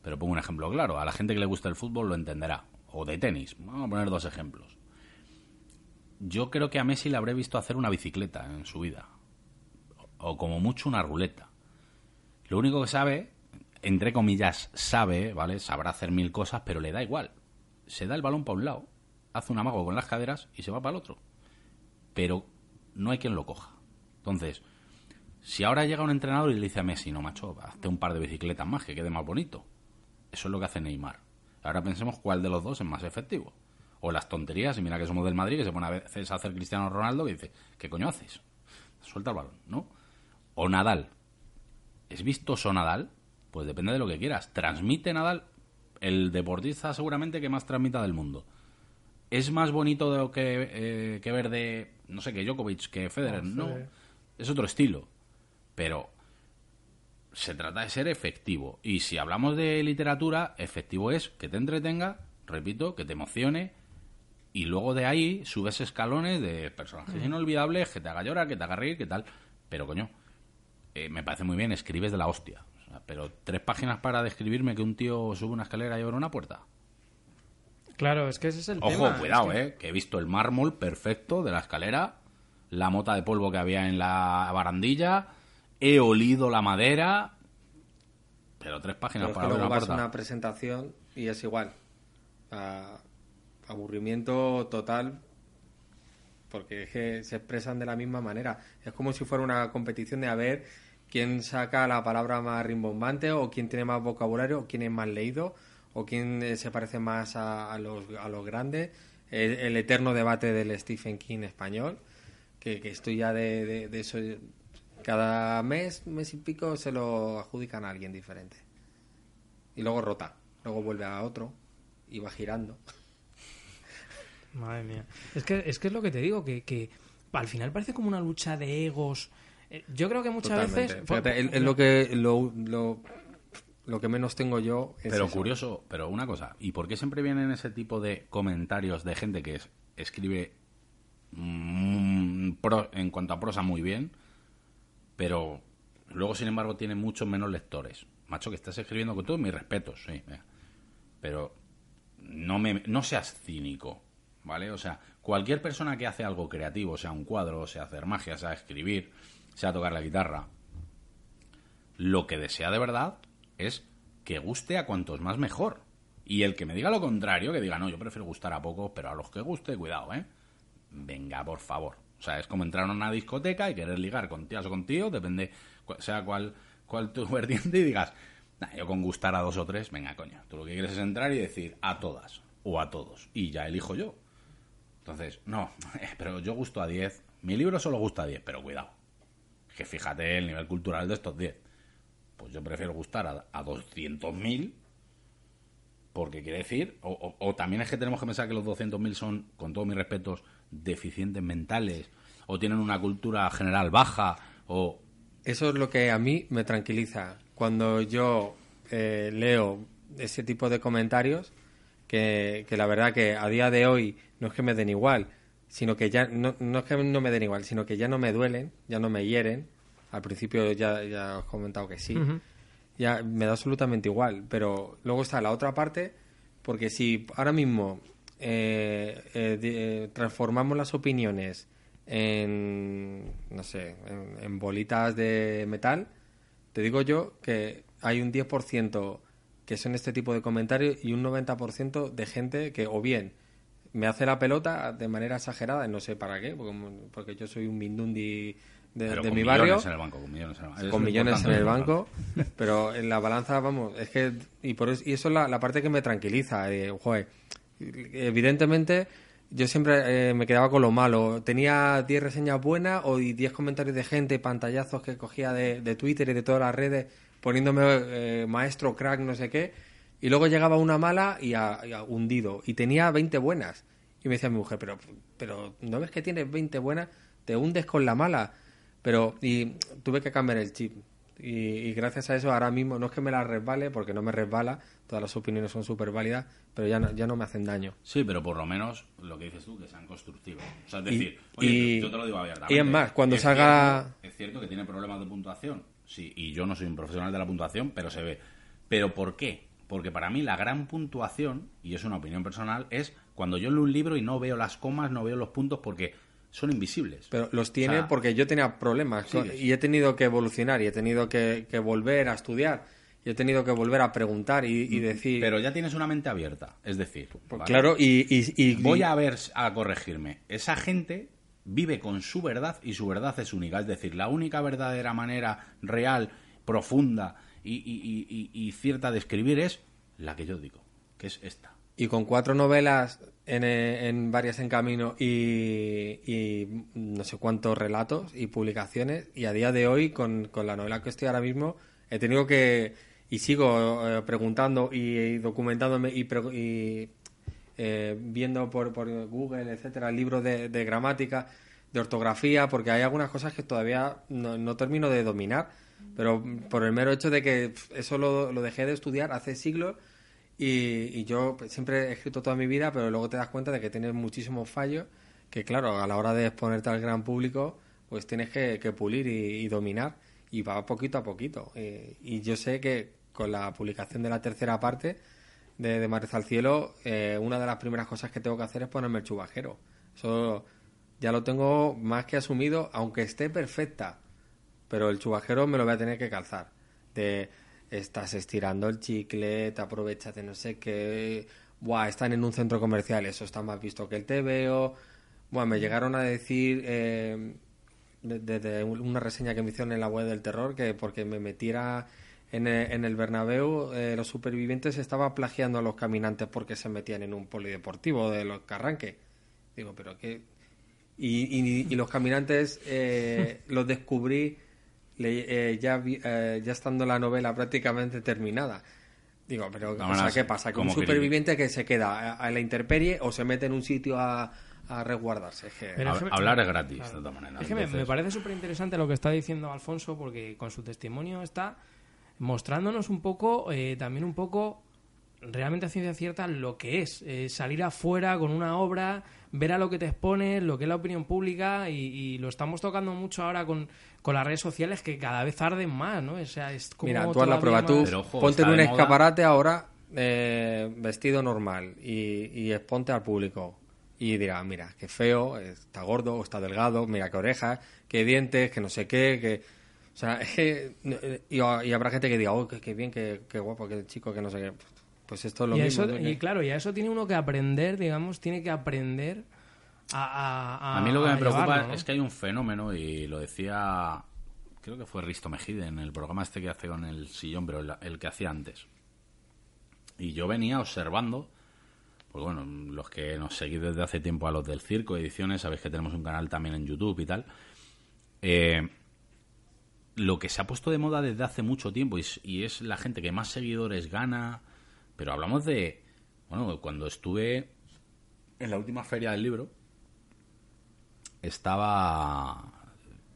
Pero pongo un ejemplo claro, a la gente que le gusta el fútbol lo entenderá. O de tenis, vamos a poner dos ejemplos. Yo creo que a Messi le habré visto hacer una bicicleta en su vida. O como mucho una ruleta. Lo único que sabe, entre comillas, sabe, ¿vale? Sabrá hacer mil cosas, pero le da igual. Se da el balón para un lado, hace un amago con las caderas y se va para el otro. Pero no hay quien lo coja. Entonces, si ahora llega un entrenador y le dice a Messi, no, macho, hazte un par de bicicletas más, que quede más bonito. Eso es lo que hace Neymar. Ahora pensemos cuál de los dos es más efectivo. O las tonterías, y mira que somos del Madrid, que se pone a veces a hacer Cristiano Ronaldo y dice, ¿qué coño haces? Suelta el balón, ¿no? O Nadal. ¿Es vistoso Nadal? Pues depende de lo que quieras. ¿Transmite Nadal? El deportista seguramente que más transmita del mundo. ¿Es más bonito de lo que, eh, que ver de, no sé, que Djokovic, que Federer? No, es otro estilo. Pero se trata de ser efectivo. Y si hablamos de literatura, efectivo es que te entretenga, repito, que te emocione. Y luego de ahí subes escalones de personajes inolvidables, que te haga llorar, que te haga reír, que tal. Pero coño, eh, me parece muy bien, escribes de la hostia. O sea, pero tres páginas para describirme que un tío sube una escalera y abre una puerta.
Claro, es que ese es el
Ojo,
tema.
cuidado,
es que-
eh, que he visto el mármol perfecto de la escalera, la mota de polvo que había en la barandilla, he olido la madera, pero tres páginas
Pero
para
luego
una
vas a una presentación y es igual. A- aburrimiento total porque es que se expresan de la misma manera. Es como si fuera una competición de a ver quién saca la palabra más rimbombante o quién tiene más vocabulario o quién es más leído o quién eh, se parece más a, a los, a los grandes. El, el eterno debate del Stephen King español, que, que estoy ya de, de- de eso. Cada mes, mes y pico se lo adjudican a alguien diferente. Y luego rota, luego vuelve a otro y va girando.
Madre mía. Es que, es que es lo que te digo, que, que, al final parece como una lucha de egos. Eh, Yo creo que muchas
Totalmente.
veces...
Fíjate, es, es lo que lo, lo, lo que menos tengo yo. es
Pero
eso.
curioso, pero una cosa, ¿y por qué siempre vienen ese tipo de comentarios de gente que es- escribe mm, pro- en cuanto a prosa muy bien, pero luego, sin embargo, tiene muchos menos lectores? Macho, que estás escribiendo con todos mis respetos, sí, pero no, me, no seas cínico, ¿vale? O sea, cualquier persona que hace algo creativo, sea un cuadro, sea hacer magia, sea escribir, sea tocar la guitarra, lo que desea de verdad es que guste a cuantos más mejor. Y el que me diga lo contrario, que diga, no, yo prefiero gustar a pocos, pero a los que guste, cuidado, ¿eh? Venga, por favor. O sea, es como entrar a una discoteca y querer ligar con tías o con tíos, depende, sea cual, cual tu vertiente, y digas, "Nah, yo con gustar a dos o tres, venga, coño. Tú lo que quieres es entrar y decir a todas o a todos. Y ya elijo yo. Entonces, no, pero yo gusto a 10. Mi libro solo gusta a 10, pero cuidado. Que fíjate el nivel cultural de estos 10. Pues yo prefiero gustar a, a 200.000 porque quiere decir, o, o- o también es que tenemos que pensar que los 200.000 son, con todos mis respetos, deficientes mentales, o tienen una cultura general baja, o...
Eso es lo que a mí me tranquiliza. Cuando yo eh, leo ese tipo de comentarios, que, que la verdad que a día de hoy no es que me den igual, sino que ya no, no es que no me den igual, sino que ya no me duelen, ya no me hieren. Al principio ya, ya os he comentado que sí. Ya me da absolutamente igual. Pero luego está la otra parte, porque si ahora mismo eh, eh, eh, transformamos las opiniones en, no sé, en, en bolitas de metal, te digo yo que hay un 10% que son este tipo de comentarios y un 90% de gente que o bien me hace la pelota de manera exagerada, no sé para qué, porque, porque yo soy un mindundi de, mi
millones
barrio.
en el banco, con millones en el banco.
Con millones en el pero en la balanza, vamos, es que, y, por eso, y eso es la, la parte que me tranquiliza, eh, joder, evidentemente yo siempre eh, me quedaba con lo malo, tenía 10 reseñas buenas o y 10 comentarios de gente, pantallazos que cogía de, de Twitter y de todas las redes, poniéndome eh, maestro, crack, no sé qué, y luego llegaba una mala y, a, y a hundido, y tenía 20 buenas, y me decía mi mujer, pero, pero ¿no ves que tienes 20 buenas? Te hundes con la mala. Pero, y tuve que cambiar el chip. Y, y gracias a eso ahora mismo, no es que me la resbale, porque no me resbala, todas las opiniones son súper válidas, pero ya no, ya no me hacen daño.
Sí, pero por lo menos lo que dices tú, que sean constructivos. O sea, es
Y-
decir, oye,
y-
yo te lo digo abiertamente.
y es más, cuando
Es
salga-
cierto- es cierto que tiene problemas de puntuación. Sí, y yo no soy un profesional de la puntuación, pero se ve. ¿Pero por qué? Porque para mí la gran puntuación, y es una opinión personal, es cuando yo leo un libro y no veo las comas, no veo los puntos porque son invisibles.
Pero los tiene
O sea,
porque yo tenía problemas
Sí,
con-
sí.
y he tenido que evolucionar y he tenido que, que volver a estudiar y he tenido que volver a preguntar y, y decir...
Pero ya tienes una mente abierta. Es decir,
Pues
¿vale?
claro, y, y- y-
voy a ver a corregirme. Esa gente vive con su verdad y su verdad es única. Es decir, la única verdadera manera real, profunda y, y- y- y- y cierta de escribir es la que yo digo, que es esta.
Y con cuatro novelas en, eh, en varias en camino y, no sé cuántos relatos y publicaciones y a día de hoy con, con la novela que estoy ahora mismo he tenido que y sigo eh, preguntando y, y documentándome y, y, eh, viendo por, por Google etcétera libros de, gramática de ortografía porque hay algunas cosas que todavía no, no termino de dominar. Pero por el mero hecho de que eso lo, lo dejé de estudiar hace siglos y, y yo pues, siempre he escrito toda mi vida, pero luego te das cuenta de que tienes muchísimos fallos que, claro, a la hora de exponerte al gran público, pues tienes que, que pulir y, y dominar. Y va poquito a poquito. Eh, y yo sé que con la publicación de la tercera parte de, de al Cielo, eh, una de las primeras cosas que tengo que hacer es ponerme el chubajero. Eso ya lo tengo más que asumido, aunque esté perfecta pero el chubajero me lo voy a tener que calzar. De estás estirando el chicle, te aprovechas de no sé qué, buah, están en un centro comercial, eso está más visto que el TVO. Buah, me llegaron a decir eh, desde de, de una reseña que me hicieron en la web del terror que porque me metiera en el, en el Bernabéu, eh, los supervivientes estaban plagiando a los caminantes porque se metían en un polideportivo de los Carranque. Digo, pero qué, y, y- y los caminantes eh, los descubrí le- eh, ya, vi- eh, ya estando la novela prácticamente terminada. Digo, pero
No,
o sea, ¿qué pasa? ¿Que un
que-
superviviente que se queda a, a la intemperie o se mete en un sitio a, a resguardarse. Es que-
Pero
Hab-
es que me-
hablar es gratis,
Claro.
de todas maneras.
Es que me,
entonces-
me parece súper interesante lo que está diciendo Alfonso, porque con su testimonio está mostrándonos un poco, eh, también un poco, realmente a ciencia cierta, lo que es eh, salir afuera con una obra, ver a lo que te expones, lo que es la opinión pública, y, y lo estamos tocando mucho ahora con, con las redes sociales que cada vez arden más, ¿no? O sea, es como
Mira, tú haz la prueba, tú
más-
Pero ojo,
ponte en un escaparate ahora eh, vestido normal y, y exponte al público. Y dirá, mira, qué feo, está gordo o está delgado, mira qué orejas, qué dientes, que no sé qué, que... O sea. Y, y habrá gente que diga, oh, qué, qué bien, qué, qué guapo, qué chico, que no sé qué. Pues esto es lo
y,
mismo.
eso-
¿no?
y claro, y a eso tiene uno que aprender, digamos, tiene que aprender a... A,
A mí lo que me preocupa es que hay un fenómeno, y lo decía, creo que fue Risto Mejide en el programa este que hace con el sillón, pero el, el que hacía antes. Y yo venía observando, pues bueno, los que nos seguís desde hace tiempo a los del circo, ediciones, sabéis que tenemos un canal también en YouTube y tal. Eh, lo que se ha puesto de moda desde hace mucho tiempo y es la gente que más seguidores gana, pero hablamos de, bueno, cuando estuve en la última feria del libro, estaba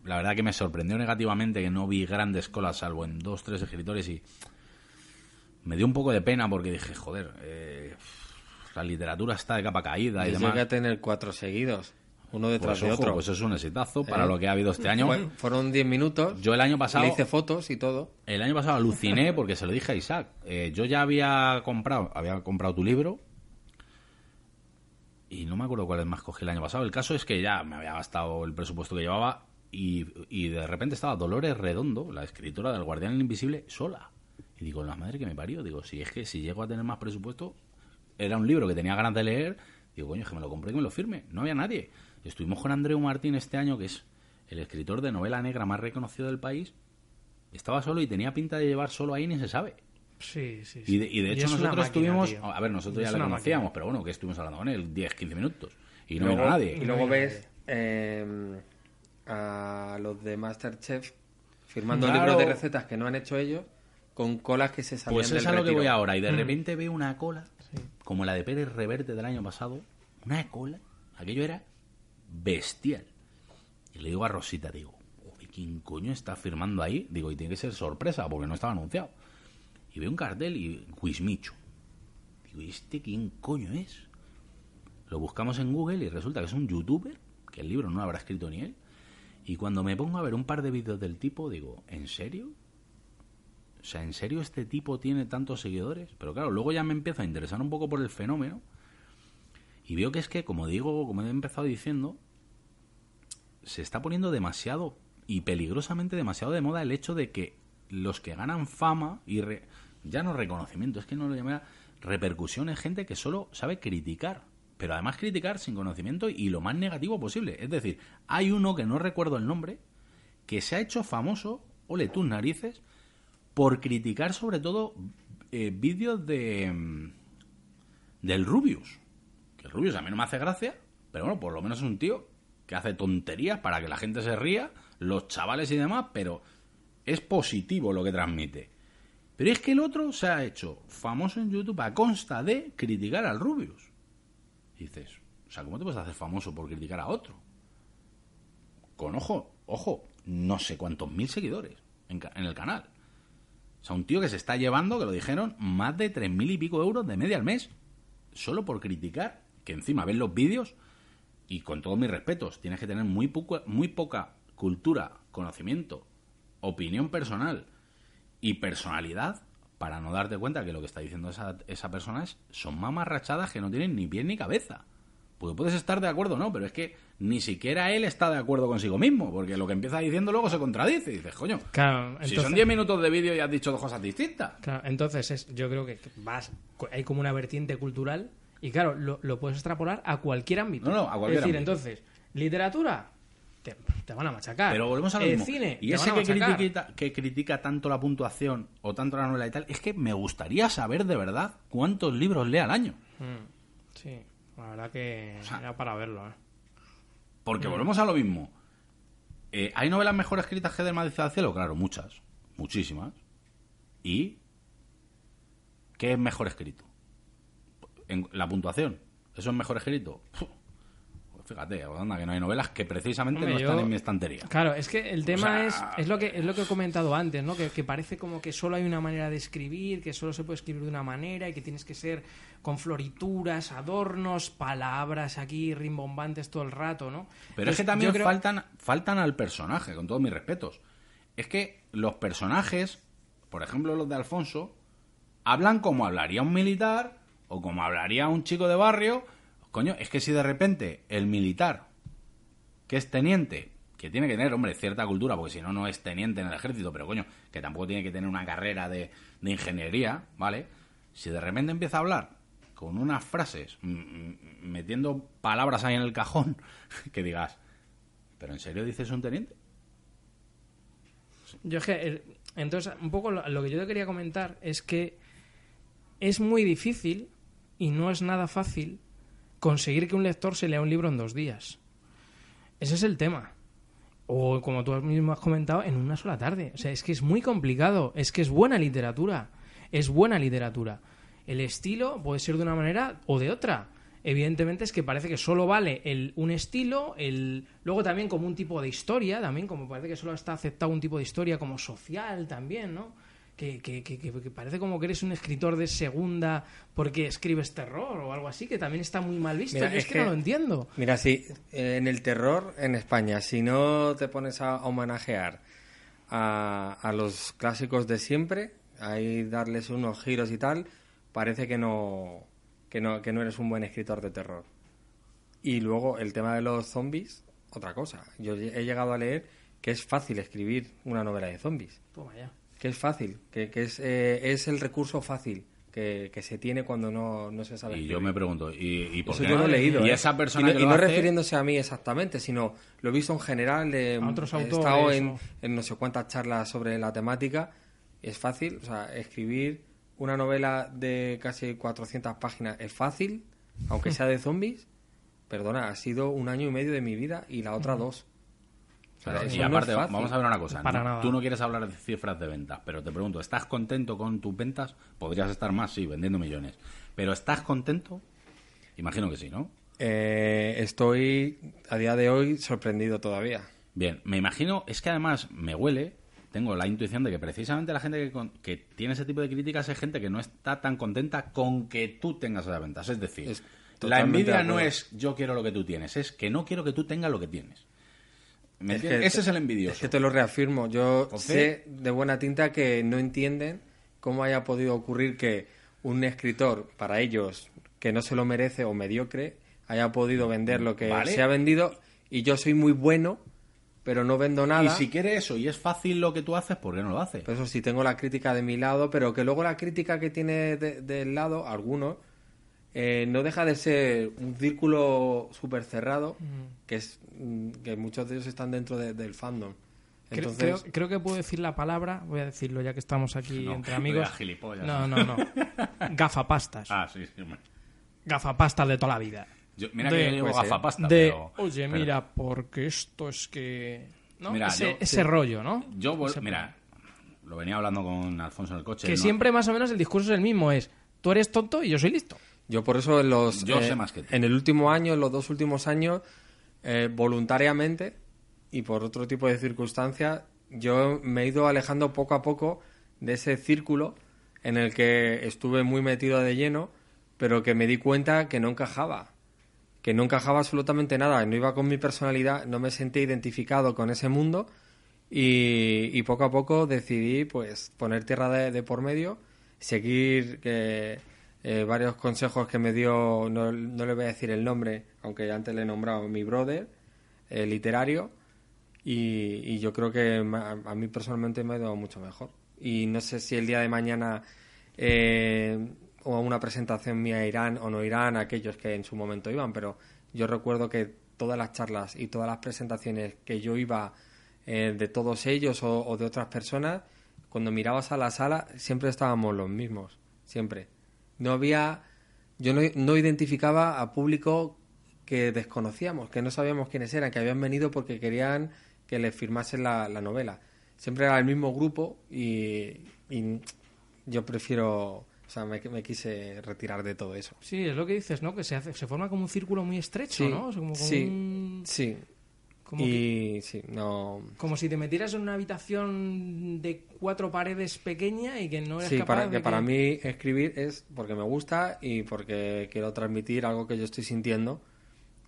la verdad que me sorprendió negativamente que no vi grandes colas salvo en dos tres escritores y me dio un poco de pena porque dije joder eh, la literatura está de capa caída y
Yo
demás.
llegué a tener cuatro seguidos, uno detrás
pues,
de
ojo,
otro.
pues es un exitazo para
¿Eh?
lo que ha habido este año
Bueno, fueron 10 minutos.
yo el año pasado
Le hice fotos y todo.
el año pasado aluciné porque se lo dije a Isaac. Eh, yo ya había comprado, había comprado tu libro y no me acuerdo cuál es más cogí el año pasado. El caso es que ya me había gastado el presupuesto que llevaba y, y de repente estaba Dolores Redondo, la escritora del Guardián Invisible, sola. Y digo, la madre que me parió. Digo, si es que si llego a tener más presupuesto, era un libro que tenía ganas de leer. Digo, coño, es que me lo compré y que me lo firme. No había nadie. Estuvimos con Andreu Martín este año, que es el escritor de novela negra más reconocido del país. Estaba solo y tenía pinta de llevar solo ahí, ni se sabe.
Sí, sí, sí.
Y de, y de hecho nosotros
máquina,
estuvimos...
tío.
A ver, nosotros ya le
una
conocíamos,
máquina.
pero bueno, que estuvimos hablando con él 10, 15 minutos. Y no
luego,
vino nadie.
Y luego ves eh, a los de Masterchef firmando
Claro.
libros de recetas que no han hecho ellos con colas que se salían
Pues
del
es a lo que voy ahora. Y
Mm.
de repente veo una cola, como la de Pérez Reverte del año pasado. Una cola. Aquello era bestial. Y le digo a Rosita, digo, "Uy, ¿quién coño está firmando ahí? Digo, y tiene que ser sorpresa, porque no estaba anunciado. Y veo un cartel y Quizmicho. Digo, ¿y este quién coño es? Lo buscamos en Google y resulta que es un youtuber, que el libro no lo habrá escrito ni él. Y cuando me pongo a ver un par de vídeos del tipo, digo, ¿en serio? O sea, ¿en serio este tipo tiene tantos seguidores? Pero claro, luego ya me empiezo a interesar un poco por el fenómeno. Y veo que es que, como digo, como he empezado diciendo, se está poniendo demasiado y peligrosamente demasiado de moda el hecho de que los que ganan fama y re- ya no reconocimiento, es que no lo llamaría repercusión, es gente que solo sabe criticar, pero además criticar sin conocimiento y lo más negativo posible. Es decir, hay uno que no recuerdo el nombre, que se ha hecho famoso, ole tus narices, por criticar sobre todo eh, vídeos de mm, del Rubius. El Rubius a mí no me hace gracia, pero bueno, por lo menos es un tío que hace tonterías para que la gente se ría, los chavales y demás, pero es positivo lo que transmite. Pero es que el otro se ha hecho famoso en YouTube a consta de criticar al Rubius. Dices, o sea, ¿cómo te puedes hacer famoso por criticar a otro? Con ojo, ojo, no sé cuántos mil seguidores en, en el canal. O sea, un tío que se está llevando, que lo dijeron, más de tres mil y pico euros de media al mes. Solo por criticar, que encima ven los vídeos y con todos mis respetos, tienes que tener muy, poco, muy poca cultura, conocimiento, opinión personal y personalidad para no darte cuenta que lo que está diciendo esa, esa persona es son mamarrachadas que no tienen ni pie ni cabeza. Porque puedes estar de acuerdo o no, pero es que ni siquiera él está de acuerdo consigo mismo, porque lo que empieza diciendo luego se contradice. Y dices, coño,
Claro,
si son 10 minutos de vídeo y has dicho dos cosas distintas.
Claro, entonces es, yo creo que vas, hay como una vertiente cultural y claro, lo, lo puedes extrapolar a cualquier ámbito.
No, no, a cualquier
Es decir,
ámbito.
entonces, literatura, te, te van a machacar.
Pero volvemos a lo
Eh,
mismo.
cine,
y ese que critica, que critica tanto la puntuación o tanto la novela y tal, es que me gustaría saber de verdad cuántos libros lee al año.
Mm, sí, la verdad que era para verlo. ¿eh?
Porque volvemos a lo mismo. Eh, ¿Hay novelas mejor escritas que del Madrid al cielo? Claro, muchas. Muchísimas. ¿Y qué es mejor escrito? En la puntuación. ¿Eso es mejor escrito? Puf, fíjate, anda, que no hay novelas que precisamente
Hombre,
no
yo-
están en mi estantería.
Claro, es que el tema
sea-
es, es lo que es lo que he comentado antes, ¿no? Que, que parece como que solo hay una manera de escribir, que solo se puede escribir de una manera y que tienes que ser con florituras, adornos, palabras aquí rimbombantes todo el rato, ¿no?
Pero es que también
creo-
faltan, faltan al personaje, con todos mis respetos. Es que los personajes, por ejemplo los de Alfonso, hablan como hablaría un militar o como hablaría un chico de barrio. Coño, es que si de repente el militar, que es teniente, que tiene que tener, hombre, cierta cultura, porque si no, no es teniente en el ejército, pero coño, que tampoco tiene que tener una carrera de, de ingeniería, ¿vale? Si de repente empieza a hablar con unas frases, mm, mm, metiendo palabras ahí en el cajón, que digas, ¿pero en serio dices un teniente?
Yo es que, el- entonces, un poco lo, lo que yo te quería comentar es que es muy difícil y no es nada fácil conseguir que un lector se lea un libro en dos días. Ese es el tema. O como tú mismo has comentado, en una sola tarde. O sea, es que es muy complicado. Es que es buena literatura. Es buena literatura. El estilo puede ser de una manera o de otra. Evidentemente es que parece que solo vale el, un estilo, el, luego también como un tipo de historia, también como parece que solo está aceptado un tipo de historia como social también, ¿no? Que, que, que, que- parece como que eres un escritor de segunda porque escribes terror o algo así, que también está muy mal visto.
Mira,
Yo es, que, no lo entiendo.
Mira, sí, eh, en el terror en España, si no te pones a homenajear a, a los clásicos de siempre, ahí darles unos giros y tal, parece que no, que no, que no eres un buen escritor de terror. Y luego el tema de los zombies, otra cosa. Yo he llegado a leer que es fácil escribir una novela de zombies.
Toma ya.
Que es fácil, que, que es, eh, es el recurso fácil que, que se tiene cuando no, no se sabe
Y
escribir.
yo me pregunto, ¿y, y por
Eso
qué
yo lo he leído.
Y
¿eh?
esa persona
y no,
que
y
lo
no
hace-
refiriéndose a mí exactamente, sino lo he visto en general. eh,
A otros
he
autores,
estado en, en no sé cuántas charlas sobre la temática. Es fácil, o sea, escribir una novela de casi 400 páginas es fácil, aunque sea de zombies. Perdona, ha sido un año y medio de mi vida y la otra dos.
Claro, y
no
aparte, vamos a ver una cosa.
Para
¿no?
nada.
Tú no quieres hablar de cifras de ventas, pero te pregunto, ¿estás contento con tus ventas? Podrías estar más, sí, vendiendo millones. Pero ¿estás contento? Imagino que sí, ¿no?
Eh, estoy a día de hoy sorprendido todavía.
Bien, me imagino, es que además me huele, tengo la intuición de que precisamente la gente que, con- que tiene ese tipo de críticas es gente que no está tan contenta con que tú tengas esas ventas. Es decir,
Es
la envidia no es yo quiero lo que tú tienes, es que no quiero que tú tengas lo que tienes. ¿Me
Es que
Ese es el envidioso.
Es que te lo reafirmo. Yo sé de buena tinta que no entienden cómo haya podido ocurrir que un escritor, para ellos, que no se lo merece o mediocre, haya podido vender lo que
Vale.
se ha vendido y yo soy muy bueno, pero no vendo nada.
Y si quiere eso y es fácil lo que tú haces, ¿por qué no lo haces?
Por eso sí tengo la crítica de mi lado, pero que luego la crítica que tiene de- del lado, algunos, eh, no deja de ser un círculo súper cerrado, que es mm, que muchos de ellos están dentro de- del fandom.
Creo-
Entonces,
creo, creo que puedo decir la palabra, voy a decirlo ya que estamos aquí
No,
entre amigos.
gilipollas.
No, no, no. Gafapastas.
Ah, sí, sí. hombre.
Gafapastas de toda la vida.
Yo- mira
De-
que yo llevo
pues,
gafapasta,
de,
pero...
oye,
pero-
mira, porque esto es que... ¿no?
Mira,
ese
yo-
ese rollo, ¿no?
Yo, vol-
Ese-
mira, lo venía hablando con Alfonso en el coche.
Que
no-
siempre más o menos el discurso es el mismo, es tú eres tonto y yo soy listo.
Yo por eso en los
Yo
eh,
sé más que tú.
en el último año, en los dos últimos años, eh, voluntariamente y por otro tipo de circunstancias, yo me he ido alejando poco a poco de ese círculo en el que estuve muy metido de lleno, pero que me di cuenta que no encajaba, que no encajaba absolutamente nada, no iba con mi personalidad, no me sentí identificado con ese mundo y, y poco a poco decidí pues poner tierra de, de por medio, seguir eh, eh, varios consejos que me dio, no, no le voy a decir el nombre, aunque antes le he nombrado mi brother, eh, literario, y, yo creo que a, mí personalmente me ha ido mucho mejor. Y no sé si el día de mañana eh, o una presentación mía irán o no irán aquellos que en su momento iban, pero yo recuerdo que todas las charlas y todas las presentaciones que yo iba eh, de todos ellos o, o de otras personas, cuando mirabas a la sala siempre estábamos los mismos, siempre. No había, yo no, no identificaba a público que desconocíamos, que no sabíamos quiénes eran, que habían venido porque querían que les firmasen la, la novela. Siempre era el mismo grupo y, y yo prefiero O sea, me, me quise retirar de todo eso.
Sí, es lo que dices, ¿no? Que se, hace, se forma como un círculo muy estrecho,
Sí,
¿no? O sea, como, como
sí,
un-
sí.
Como que-
y sí, no...
como si te metieras en una habitación de cuatro paredes pequeña y que no eres
Sí,
capaz
para,
de
que para mí escribir es porque me gusta y porque quiero transmitir algo que yo estoy sintiendo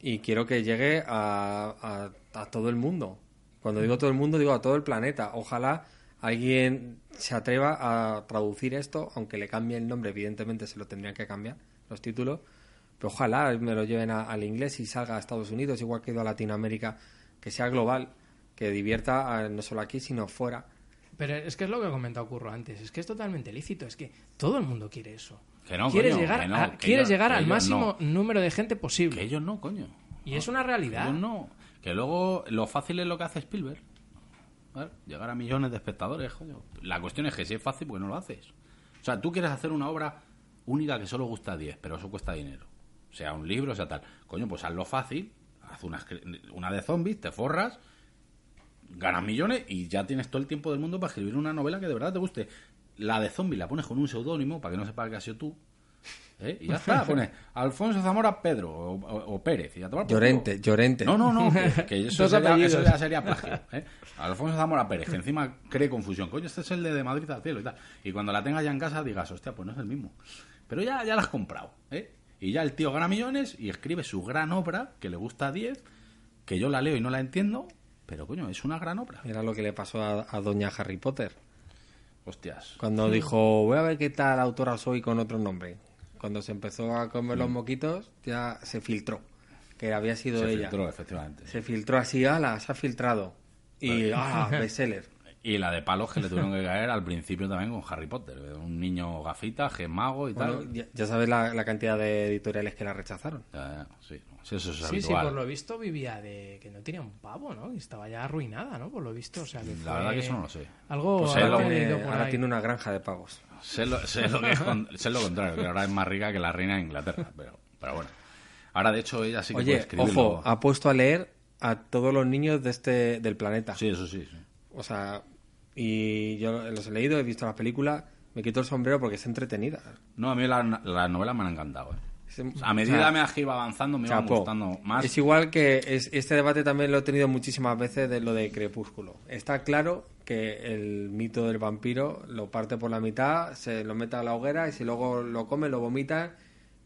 y quiero que llegue a, a- a todo el mundo. Cuando digo todo el mundo, digo a todo el planeta. Ojalá alguien se atreva a traducir esto, aunque le cambie el nombre, evidentemente se lo tendrían que cambiar los títulos, pero ojalá me lo lleven a- al inglés y salga a Estados Unidos, igual que he ido a Latinoamérica, que sea global, que divierta a- no solo aquí, sino fuera.
Pero es que es lo que ha comentado Curro antes, es que es totalmente lícito, es que todo el mundo quiere eso.
Que no,
quieres
coño,
llegar,
que no,
a-
que
quieres llegar
que
al máximo número de gente posible.
Que ellos no, coño.
Y es una realidad.
Ellos no. Que luego lo fácil es lo que hace Spielberg. ¿Vale? Llegar a millones de espectadores, coño. La cuestión es que si es fácil, ¿por qué no lo haces? O sea, tú quieres hacer una obra única que solo gusta a 10, pero eso cuesta dinero. Sea un libro, sea tal. Coño, pues hazlo fácil. Haz una, una de zombies, te forras, ganas millones y ya tienes todo el tiempo del mundo para escribir una novela que de verdad te guste. La de zombies la pones con un seudónimo para que no sepa que has sido tú. ¿eh? Y ya está, pones Alfonso Zamora Pedro o, o- o Pérez. Y ya.
Llorente, Llorente.
No, no, no, que, que eso, sería, eso ya sería plagio. ¿eh? Alfonso Zamora Pérez, que encima cree confusión. Coño, este es el de, de Madrid al cielo y tal. Y cuando la tengas ya en casa digas, hostia, pues no es el mismo. Pero ya, ya la has comprado. ¿eh? Y ya el tío gana millones y escribe su gran obra, que le gusta a 10, que yo la leo y no la entiendo, pero coño, es una gran obra.
Era lo que le pasó a, a doña Harry Potter.
Hostias.
Cuando dijo, voy a ver qué tal autora soy con otro nombre. Cuando se empezó a comer los moquitos, ya se filtró. Que había sido
Se
ella.
filtró, efectivamente.
Se filtró así, ala, se ha filtrado. Y, ah, bestseller.
Y la de palos que le tuvieron que caer al principio también con Harry Potter. Un niño gafita, mago y
Bueno,
tal.
ya, ya sabes la, la cantidad de editoriales que la rechazaron.
Ya, ya, sí, sí, eso es
Sí, sí, por lo visto vivía de que no tenía un pavo, ¿no? Y estaba ya arruinada, ¿no? Por lo visto, o sea que
La
fue
verdad que eso no lo sé.
Algo
Pues
algo
sé lo que-
Eh, ahora
ahí.
tiene una granja de pavos.
Sé lo, sé lo que es con- sé lo contrario, que ahora es más rica que la reina de Inglaterra, pero, pero bueno. Ahora, de hecho, ella sí que puede
Oye,
escribirlo.
ojo, ha puesto a leer a todos los niños de este del planeta.
Sí, eso sí, sí.
O sea, y yo los he leído, he visto las películas, me quito el sombrero porque es entretenida.
No, a mí la- las novelas me han encantado. ¿eh? A medida
o sea,
que iba avanzando, me
Chapó.
gustando más.
Es igual que es- este debate también lo he tenido muchísimas veces de lo de Crepúsculo. Está claro que el mito del vampiro lo parte por la mitad, se lo mete a la hoguera y si luego lo come, lo vomita,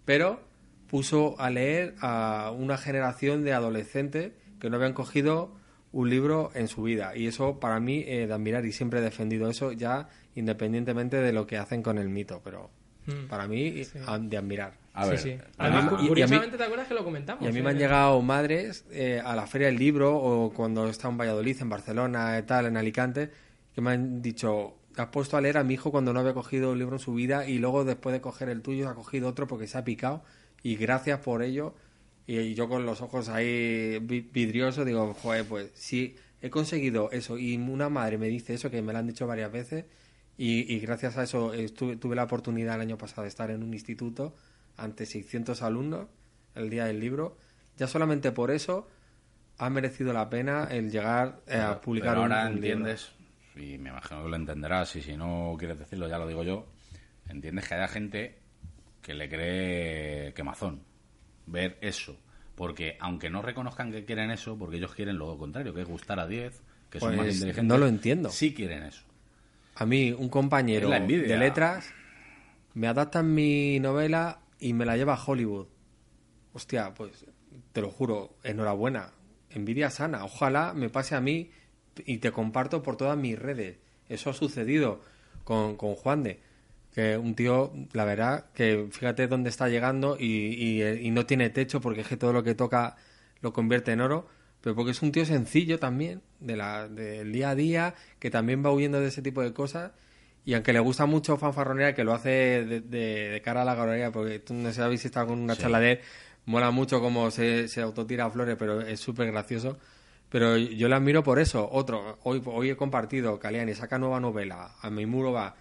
pero puso a leer a una generación de adolescentes que no habían cogido un libro en su vida. Y eso para mí eh, de admirar y siempre he defendido eso ya independientemente de lo que hacen con el mito, pero
Mm.
para mí a- de admirar.
A ver,
sí, Además,
mí-
cu-
y- y a mí-
curiosamente, ¿te acuerdas que lo comentamos?
Y a mí me han
Eh,
llegado madres eh, a la Feria del Libro o cuando está en Valladolid, en Barcelona, y tal, en Alicante, que me han dicho, has puesto a leer a mi hijo cuando no había cogido un libro en su vida y luego después de coger el tuyo ha cogido otro porque se ha picado y gracias por ello. Y, yo con los ojos ahí vi- vidriosos digo, joder, pues si he conseguido eso y una madre me dice eso, que me lo han dicho varias veces, y, y gracias a eso estuve- tuve la oportunidad el año pasado de estar en un instituto ante 600 alumnos el día del libro. Ya solamente por eso ha merecido la pena el llegar eh, a publicar
pero
un-
ahora
un, libro.
entiendes, y me imagino que lo entenderás, y si no quieres decirlo, ya lo digo yo. Entiendes que haya gente que le cree quemazón ver eso. Porque aunque no reconozcan que quieren eso, porque ellos quieren lo contrario, que es gustar a 10, que son más
Pues,
inteligentes.
no lo entiendo.
Sí quieren eso.
A mí, un compañero de letras me adaptan mi novela y me la lleva a Hollywood. Hostia, pues te lo juro, enhorabuena. Envidia sana. Ojalá me pase a mí y te comparto por todas mis redes. Eso ha sucedido con, con Juan de. Que un tío, la verdad, que fíjate dónde está llegando y, y- y no tiene techo porque es que todo lo que toca lo convierte en oro. Pero porque es un tío sencillo también, de la, del día a día, que también va huyendo de ese tipo de cosas. Y aunque le gusta mucho fanfarronear, que lo hace de, de- de cara a la galería, porque tú no sabes si está con una
Sí.
charla de él, mola mucho cómo se, se autotira flores, pero es súper gracioso. Pero yo le admiro por eso. Otro, hoy, hoy he compartido, Caliani saca nueva novela, a mi muro va.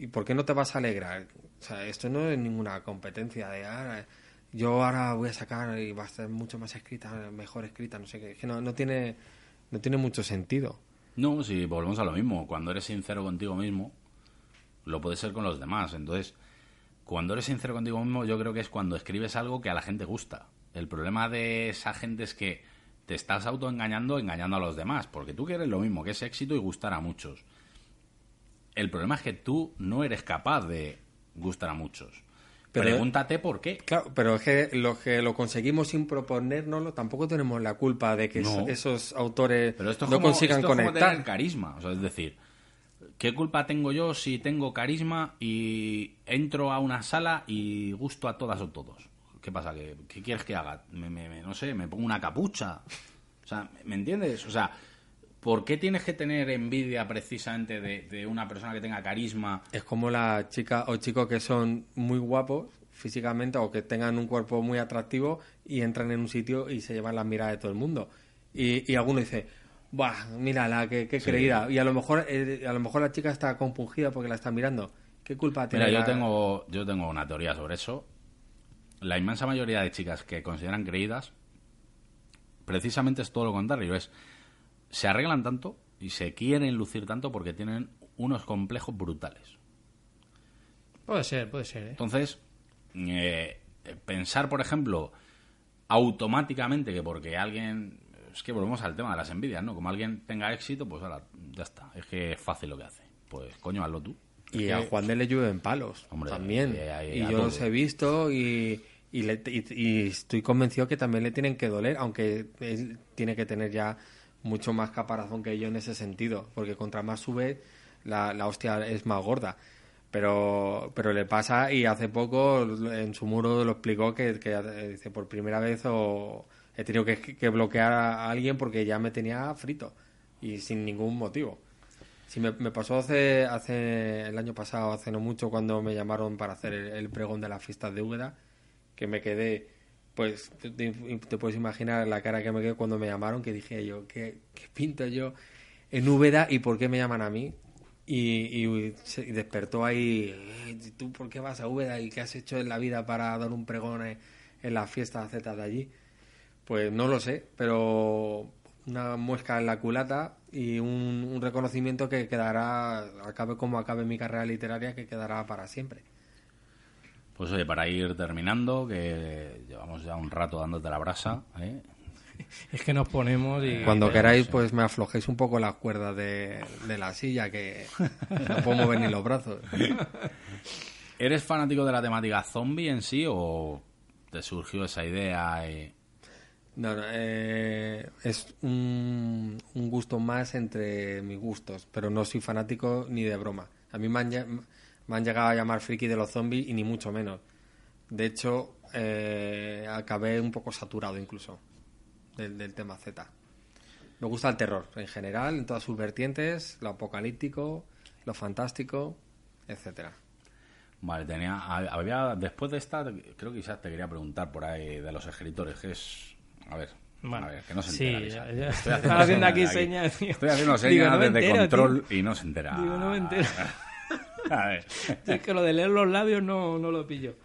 ¿Y por qué no te vas a alegrar? O sea, esto no es ninguna competencia de ahora. Yo ahora voy a sacar y va a estar mucho más escrita, mejor escrita, no sé qué. No, no tiene, no tiene mucho sentido.
No, si volvemos a lo mismo. Cuando eres sincero contigo mismo, lo puedes ser con los demás. Entonces, cuando eres sincero contigo mismo, yo creo que es cuando escribes algo que a la gente gusta. El problema de esa gente es que te estás autoengañando engañando a los demás, porque tú quieres lo mismo, que es éxito y gustar a muchos. El problema es que tú no eres capaz de gustar a muchos.
Pero-
Pregúntate por qué.
Claro, pero es que los que lo conseguimos sin proponérnoslo tampoco tenemos la culpa de que
No.
esos autores
Pero esto es
no
como,
consigan
esto es como
conectar.
tener carisma. O sea, es decir, ¿qué culpa tengo yo si tengo carisma y entro a una sala y gusto a todas o todos? ¿Qué pasa? ¿Qué, qué quieres que haga? Me, me- me- no sé, me pongo una capucha. O sea, ¿me entiendes? O sea, ¿por qué tienes que tener envidia precisamente de, de una persona que tenga carisma?
Es como las chicas o chicos que son muy guapos físicamente o que tengan un cuerpo muy atractivo y entran en un sitio y se llevan la mirada de todo el mundo. Y, y alguno dice, ¡buah! Mírala, qué, qué creída. Y a lo mejor eh, a lo mejor la chica está compungida porque la está mirando. ¿Qué culpa tiene?
Mira, yo
la-
tengo, yo tengo una teoría sobre eso. La inmensa mayoría de chicas que consideran creídas, precisamente es todo lo contrario. Es, se arreglan tanto y se quieren lucir tanto porque tienen unos complejos brutales.
Puede ser, puede ser, ¿eh?
Entonces, eh, pensar, por ejemplo, automáticamente que porque alguien... Es que volvemos al tema de las envidias, ¿no? Como alguien tenga éxito, pues ahora ya está. Es que es fácil lo que hace. Pues coño, hazlo tú.
Y a Juan de le llueven palos
Hombre,
también.
eh,
y
a
yo
todo.
los he visto y, y, le- y- y estoy convencido que también le tienen que doler, aunque él tiene que tener ya mucho más caparazón que yo en ese sentido, porque contra más sube, la, la hostia es más gorda. Pero, pero le pasa y hace poco en su muro lo explicó que, dice por primera vez o he tenido que, que bloquear a alguien porque ya me tenía frito y sin ningún motivo. Sí, me, me pasó hace, hace el año pasado, hace no mucho, cuando me llamaron para hacer el, el pregón de las fiestas de Úbeda, que me quedé, pues te, puedes imaginar la cara que me quedé cuando me llamaron, que dije yo, ¿qué, pinto yo en Úbeda y por qué me llaman a mí? Y, despertó ahí, "Eh, ¿tú por qué vas a Úbeda y qué has hecho en la vida para dar un pregón en, en las fiestas Z de allí? Pues no lo sé, pero una muesca en la culata y un, un reconocimiento que quedará, acabe como acabe mi carrera literaria, que quedará para siempre.
Pues oye, para ir terminando, que llevamos ya un rato dándote la brasa, ¿eh?
Es que nos ponemos y...
Cuando
pero
queráis, pues me aflojéis un poco las cuerdas de, de la silla, que no puedo mover ni los brazos.
¿Eres fanático de la temática zombie en sí o te surgió esa idea? y-
No, no, eh, es un, un gusto más entre mis gustos, pero no soy fanático ni de broma. A mí me han, me han llegado a llamar friki de los zombies y ni mucho menos. De hecho, eh, acabé un poco saturado incluso del, del tema Z. Me gusta el terror en general, en todas sus vertientes, lo apocalíptico, lo fantástico, etcétera.
Vale, tenía, había, después de esta, creo que quizás te quería preguntar por ahí de los escritores, que es... A ver,
Bueno,
a ver, que no se
sí,
entera.
ya-
Lisa.
ya-
Estoy
haciendo aquí
señas. Estoy haciendo
Digo,
señas
no
desde
entero,
control y no se entera.
Digo, no me entero.
A ver.
Es que lo de leer los labios no, no lo pillo.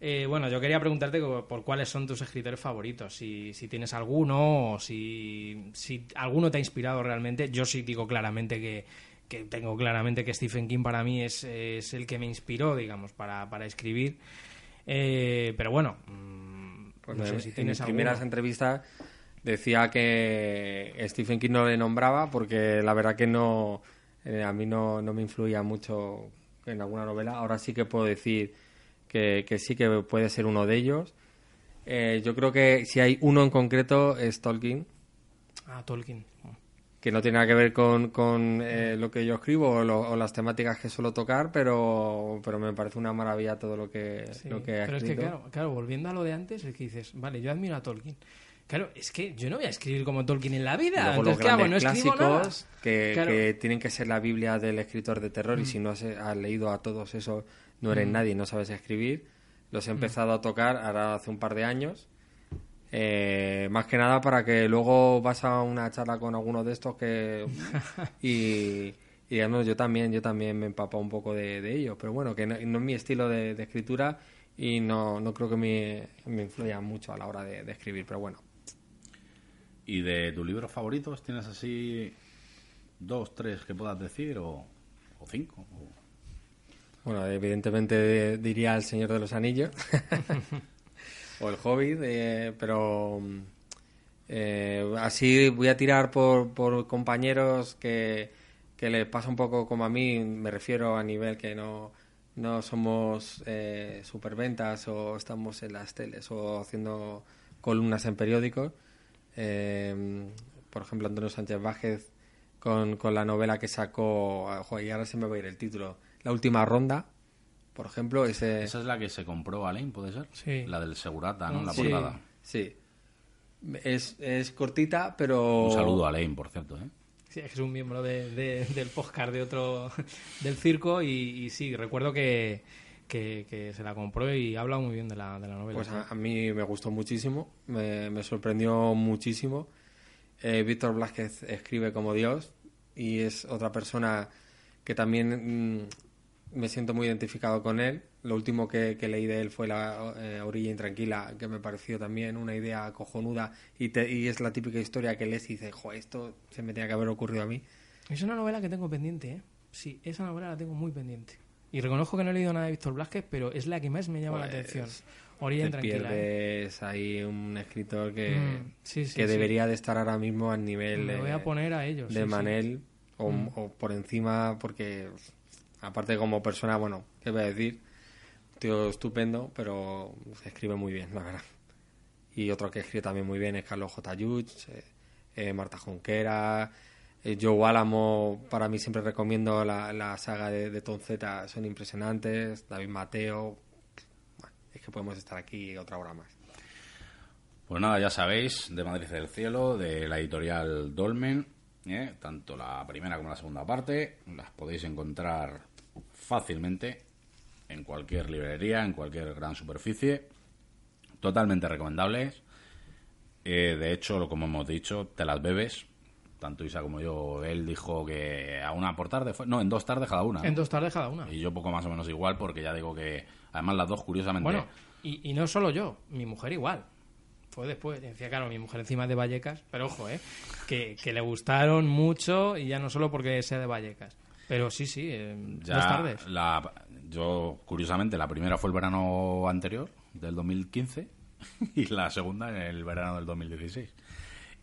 Eh, bueno, yo quería preguntarte por cuáles son tus escritores favoritos. Si, si tienes alguno o si, si alguno te ha inspirado realmente. Yo sí digo claramente que, que tengo claramente que Stephen King para mí es, es el que me inspiró, digamos, para, para escribir. Eh, pero bueno, mm,
Pues
no sé
en-
si
en
tienes
mis
alguno.
primeras entrevistas decía que Stephen King no le nombraba porque la verdad que no eh, a mí no, no me influía mucho en alguna novela. Ahora sí que puedo decir que, que sí que puede ser uno de ellos. Eh, yo creo que si hay uno en concreto es Tolkien,
Ah, Tolkien.
que no tiene nada que ver con, con, eh, lo que yo escribo o, lo- o las temáticas que suelo tocar, pero, pero me parece una maravilla todo lo que,
Sí,
lo que ha
pero es que,
escrito.
claro, claro, volviendo a lo de antes, es que dices, vale, yo admiro a Tolkien. Claro, es que yo no voy a escribir como Tolkien en la vida.
luego los
¿qué hago? No
grandes
escribo nada.
clásicos que,
Claro. Mm.
que tienen que ser la Biblia del escritor de terror y si no has, has leído a todos esos no eres nadie y no sabes escribir. Los he
Mm.
empezado a tocar ahora hace un par de años. Eh, más que nada para que luego vas a una charla con alguno de estos que y, y no, yo también yo también me empapa un poco de, de ello pero bueno que no, no es mi estilo de, de escritura y no, no creo que me, me influya mucho a la hora de, de escribir pero bueno
¿Y de tus libros favoritos tienes así dos, tres que puedas decir o, o cinco? O-
Bueno, evidentemente diría El Señor de los Anillos o El Hobbit, eh, pero eh, así voy a tirar por, por compañeros que, que les pasa un poco como a mí, me refiero a nivel que no, no somos eh, superventas o estamos en las teles o haciendo columnas en periódicos. Eh, por ejemplo, Antonio Sánchez Vázquez con, con la novela que sacó, ah, joder, y ahora se me va a ir el título, La última ronda, por ejemplo, ese...
Esa es la que se compró Alain, ¿puede ser?
Sí.
La del Segurata, ¿no? La
Sí,
portada.
sí. Es, es cortita, pero...
Un saludo a Alain, por cierto, ¿eh?
Sí, es que es un miembro de- de- del podcast de otro del circo y, y sí, recuerdo que, que, que se la compró y habla muy bien de la, de la novela.
Pues a, a mí me gustó muchísimo, me, me sorprendió muchísimo. Eh, Víctor Blázquez escribe como Dios y es otra persona que también mm, me siento muy identificado con él. Lo último que, que leí de él fue La eh, Orilla Intranquila, que me pareció también una idea cojonuda y, te- y es la típica historia que lees y dices, jo, esto se me tenía que haber ocurrido a mí.
Es una novela que tengo pendiente, ¿eh? Sí, esa novela la tengo muy pendiente. Y reconozco que no he leído nada de Víctor Blázquez, pero es la que más me llama la
Pues,
atención. Orilla Intranquila. ¿eh?
pierdes ahí un escritor que,
Mm, sí, sí,
que
sí.
debería de estar ahora mismo al nivel
Me
de-
voy a poner a ellos.
de. Manel O,
Mm.
o por encima porque aparte como persona bueno qué voy a decir tío estupendo pero escribe muy bien la verdad y otro que escribe también muy bien es Carlos J. Yuch, eh, eh, Marta Jonquera eh, Joe Álamo para mí siempre recomiendo la, saga de, de Z son impresionantes David Mateo es que podemos estar aquí otra hora más
Pues nada, ya sabéis, de Madrid del Cielo, de la editorial Dolmen, ¿eh? tanto la primera como la segunda parte, las podéis encontrar fácilmente en cualquier librería, en cualquier gran superficie, totalmente recomendables. Eh, de hecho, como hemos dicho, te las bebes, tanto Isa como yo. Él dijo que a una por tarde, fue, no, en dos tardes cada una. ¿no?
En dos tardes cada una.
Y yo poco más o menos igual, porque ya digo que, además las dos, curiosamente,
Bueno, y, y no solo yo, mi mujer igual. Fue después. Decía, claro, mi mujer encima es de Vallecas, pero ojo, ¿eh? Que, que le gustaron mucho y ya no solo porque sea de Vallecas. Pero sí, sí, eh,
Ya
dos tardes.
La, yo, curiosamente, la primera fue el verano anterior, del 2015, y la segunda en el verano del 2016.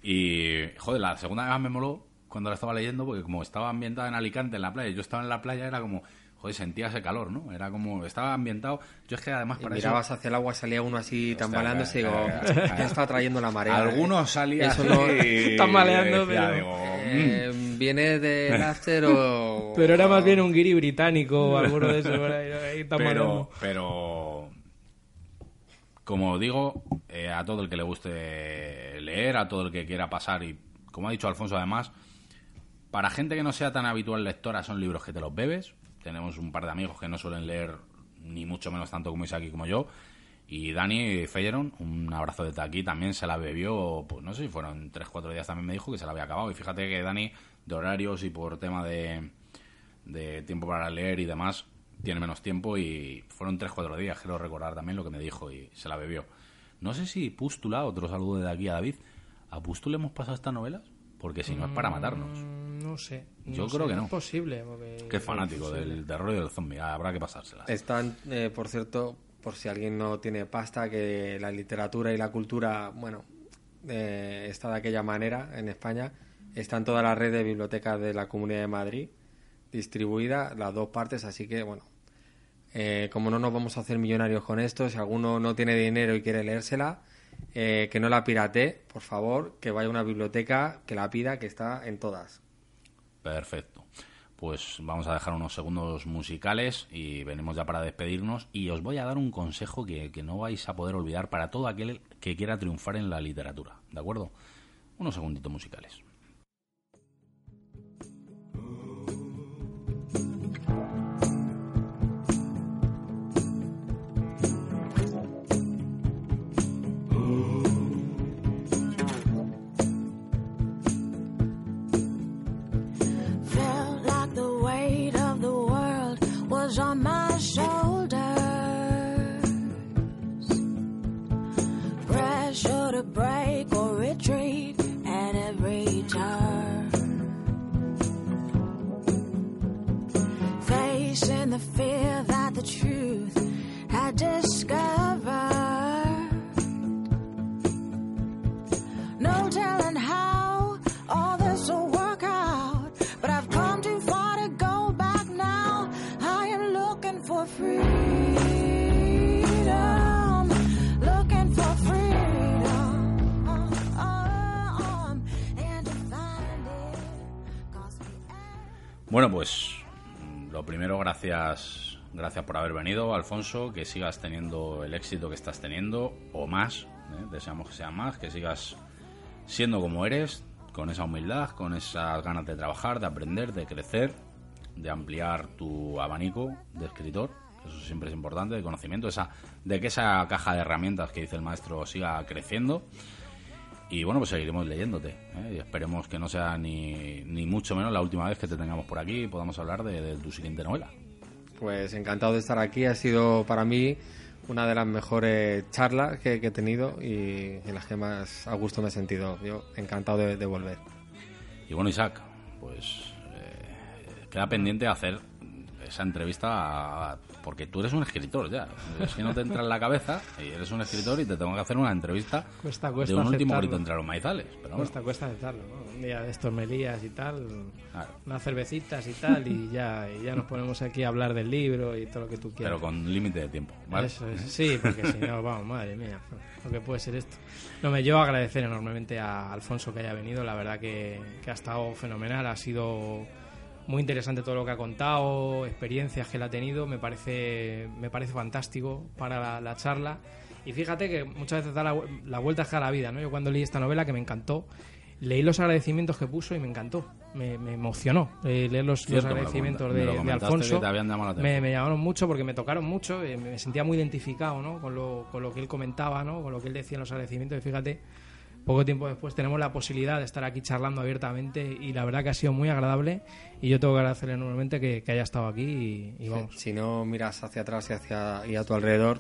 Y, joder, la segunda además me moló cuando la estaba leyendo, porque como estaba ambientada en Alicante, en la playa, yo estaba en la playa, era como, joder, sentía ese calor, ¿no? Era como, estaba ambientado. Yo es que además
y
para
mirabas
eso...
hacia el agua salía uno así
Hostia,
tambaleándose y digo
eh, eh,
ya está trayendo la marea ¿eh?".
Algunos salían
Eso
así
no-
Tambaleando, pero-
digo, mm.
Eh, ¿Viene del after o...?
Pero era más bien un guiri británico o alguno de esos. por ahí, ahí
pero,
tambaleando.
pero como digo, eh, a todo el que le guste leer, a todo el que quiera pasar y, como ha dicho Alfonso, además, para gente que no sea tan habitual lectora, son libros que te los bebes. Tenemos un par de amigos que no suelen leer ni mucho menos tanto como Isaac y como yo. Y Dani Felleron, un abrazo desde aquí, también se la bebió, pues no sé si fueron 3-4 días también me dijo que se la había acabado. Y fíjate que Dani, de horarios y por tema de tiempo para leer y demás, tiene menos tiempo y fueron 3-4 días, quiero recordar también lo que me dijo y se la bebió. No sé si Pústula, otro saludo desde aquí a David, ¿a Pústula hemos pasado estas novelas? Porque si no es para matarnos.
Mm, No sé.
Yo creo que no.
Es posible. Porque...
Qué fanático del terror y del zombie, habrá que pasárselas.
Están, eh, por cierto, por si alguien no tiene pasta, que la literatura y la cultura, bueno, eh, está de aquella manera en España. Está en toda la red de bibliotecas de la Comunidad de Madrid, distribuida, las dos partes, así que, bueno, eh, como no nos vamos a hacer millonarios con esto, si alguno no tiene dinero y quiere leérsela, eh, que no la pirate, por favor, que vaya a una biblioteca, que la pida, que está en todas.
Perfecto. Pues vamos a dejar unos segundos musicales y venimos ya para despedirnos. Y os voy a dar un consejo que, que no vais a poder olvidar para todo aquel que quiera triunfar en la literatura. ¿De acuerdo? Unos segunditos musicales. Gracias, gracias por haber venido, Alfonso, que sigas teniendo el éxito que estás teniendo, o más, ¿eh? deseamos que sea más, que sigas siendo como eres, con esa humildad, con esas ganas de trabajar, de aprender, de crecer, de ampliar tu abanico de escritor, eso siempre es importante, de conocimiento, esa, de que esa caja de herramientas que dice el maestro siga creciendo. Y bueno, pues seguiremos leyéndote. ¿eh? Y esperemos que no sea ni, ni mucho menos la última vez que te tengamos por aquí y podamos hablar de, de tu siguiente novela.
Pues encantado de estar aquí. Ha sido para mí una de las mejores charlas que, he tenido y en las que más a gusto me he sentido. Yo encantado de, de volver.
Y bueno, Isaac, pues eh, queda pendiente hacer esa entrevista a- porque tú eres un escritor ya. Es que no te entra en la cabeza y eres un escritor y te tengo que hacer una entrevista
Cuesta- cuesta
de un último grito entre los maizales. Pero bueno,
Cuesta, cuesta aceptarlo, ¿no? Un día de estos me lías y tal,
claro.
unas cervecitas y tal, y ya, y ya nos ponemos aquí a hablar del libro y todo lo que tú quieras.
pero con límite de tiempo. ¿vale?
Eso es, sí, porque si no, vamos, madre mía, lo que puede ser esto. No, me yo agradecer enormemente a Alfonso que haya venido, la verdad que, que ha estado fenomenal, ha sido muy interesante todo lo que ha contado, experiencias que él ha tenido, me parece, me parece fantástico para la, la charla. Y fíjate que muchas veces da la, la vuelta a la vida, ¿no? Yo cuando leí esta novela, que me encantó, leí los agradecimientos que puso y me encantó, me, me emocionó eh, leer los, los
Cierto, me lo
agradecimientos
me
de,
lo
de Alfonso. Me, me llamaron mucho porque me tocaron mucho, eh, me sentía muy identificado ¿no? con, lo, con lo que él comentaba, ¿no? con lo que él decía en los agradecimientos. Y fíjate, poco tiempo después tenemos la posibilidad de estar aquí charlando abiertamente y la verdad que ha sido muy agradable. Y yo tengo que agradecerle enormemente que, que haya estado aquí y, y vamos.
Si no miras hacia atrás y, hacia, y a tu alrededor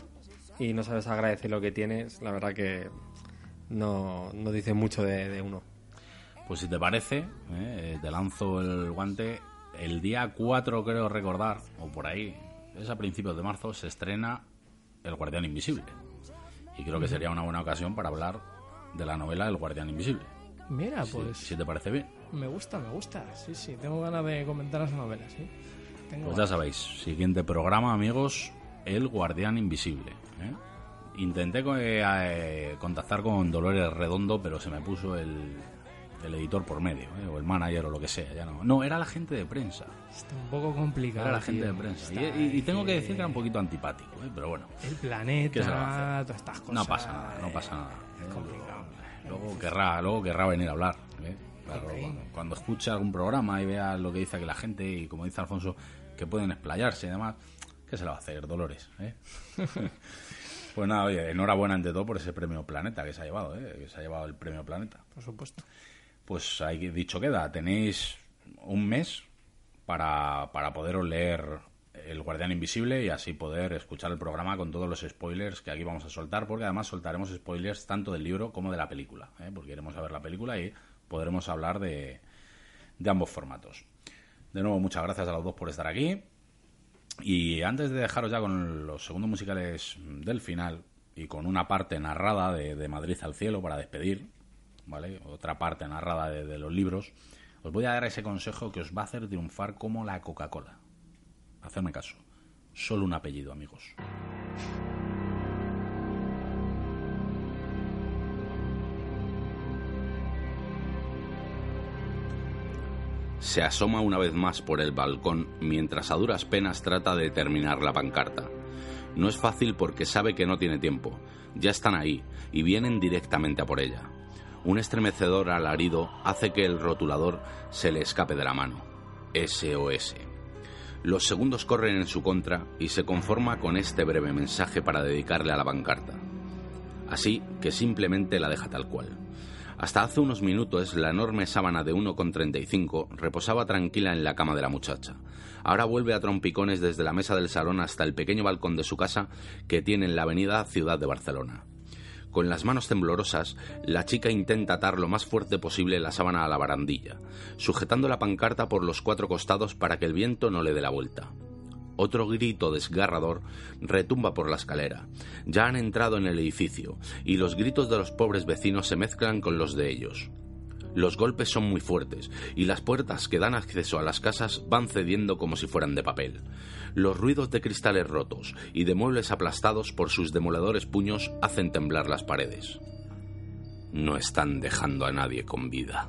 y no sabes agradecer lo que tienes, la verdad que no, no dice mucho de, de uno.
Pues si te parece, eh, te lanzo el guante. El día 4, creo recordar, o por ahí, es a principios de marzo, se estrena El Guardián Invisible. Y creo que sería una buena ocasión para hablar de la novela El Guardián Invisible.
Mira, pues
Si, te parece bien.
me gusta, me gusta. Sí, sí, tengo ganas de comentar las novelas. ¿sí? Tengo
Pues ya sabéis, siguiente programa, amigos, El Guardián Invisible. ¿eh? Intenté eh, eh, contactar con Dolores Redondo, pero se me puso el, el editor por medio, ¿eh? o el manager o lo que sea. Ya no. no, era la gente de prensa.
Está un poco complicado.
Era la gente
tío.
de prensa. Y, y- y tengo que decir que era un poquito antipático, ¿eh? pero bueno,
El
¿Qué se le va a
planeta, todas estas cosas.
no pasa nada, no pasa nada.
Es complicado.
Luego querrá, luego querrá venir a hablar. ¿eh? Claro, cuando, cuando escuche algún programa y vea lo que dice aquí la gente y como dice Alfonso, que pueden explayarse y demás, ¿qué se le va a hacer, Dolores? ¿eh? pues nada, oye, enhorabuena ante todo por ese premio Planeta que se ha llevado, ¿eh? que se ha llevado el premio Planeta.
Por supuesto.
Pues ahí dicho queda, tenéis un mes para, para poderos leer El Guardián Invisible y así poder escuchar el programa con todos los spoilers que aquí vamos a soltar, porque además soltaremos spoilers tanto del libro como de la película, ¿eh? porque iremos a ver la película y podremos hablar de, ambos formatos. De nuevo, muchas gracias a los dos por estar aquí. Y antes de dejaros ya con los segundos musicales del final y con una parte narrada de, Madrid al cielo para despedir, ¿vale? Otra parte narrada de, de los libros, os voy a dar ese consejo que os va a hacer triunfar como la Coca-Cola. Hacedme caso. Solo un apellido, amigos.
Se asoma una vez más por el balcón mientras a duras penas trata de terminar la pancarta. No es fácil porque sabe que no tiene tiempo. Ya están ahí y vienen directamente a por ella. Un estremecedor alarido hace que el rotulador se le escape de la mano. SOS. Los segundos corren en su contra y se conforma con este breve mensaje para dedicarle a la pancarta. Así que simplemente la deja tal cual. Hasta hace unos minutos la enorme sábana de 1,35 reposaba tranquila en la cama de la muchacha. Ahora vuelve a trompicones desde la mesa del salón hasta el pequeño balcón de su casa que tiene en la avenida Ciudad de Barcelona. Con las manos temblorosas, la chica intenta atar lo más fuerte posible la sábana a la barandilla, sujetando la pancarta por los cuatro costados para que el viento no le dé la vuelta.
Otro grito desgarrador retumba por la escalera. Ya han entrado en el edificio, y los gritos de los pobres vecinos se mezclan con los de ellos. Los golpes son muy fuertes, y las puertas que dan acceso a las casas van cediendo como si fueran de papel. Los ruidos de cristales rotos y de muebles aplastados por sus demoledores puños hacen temblar las paredes. No están dejando a nadie con vida.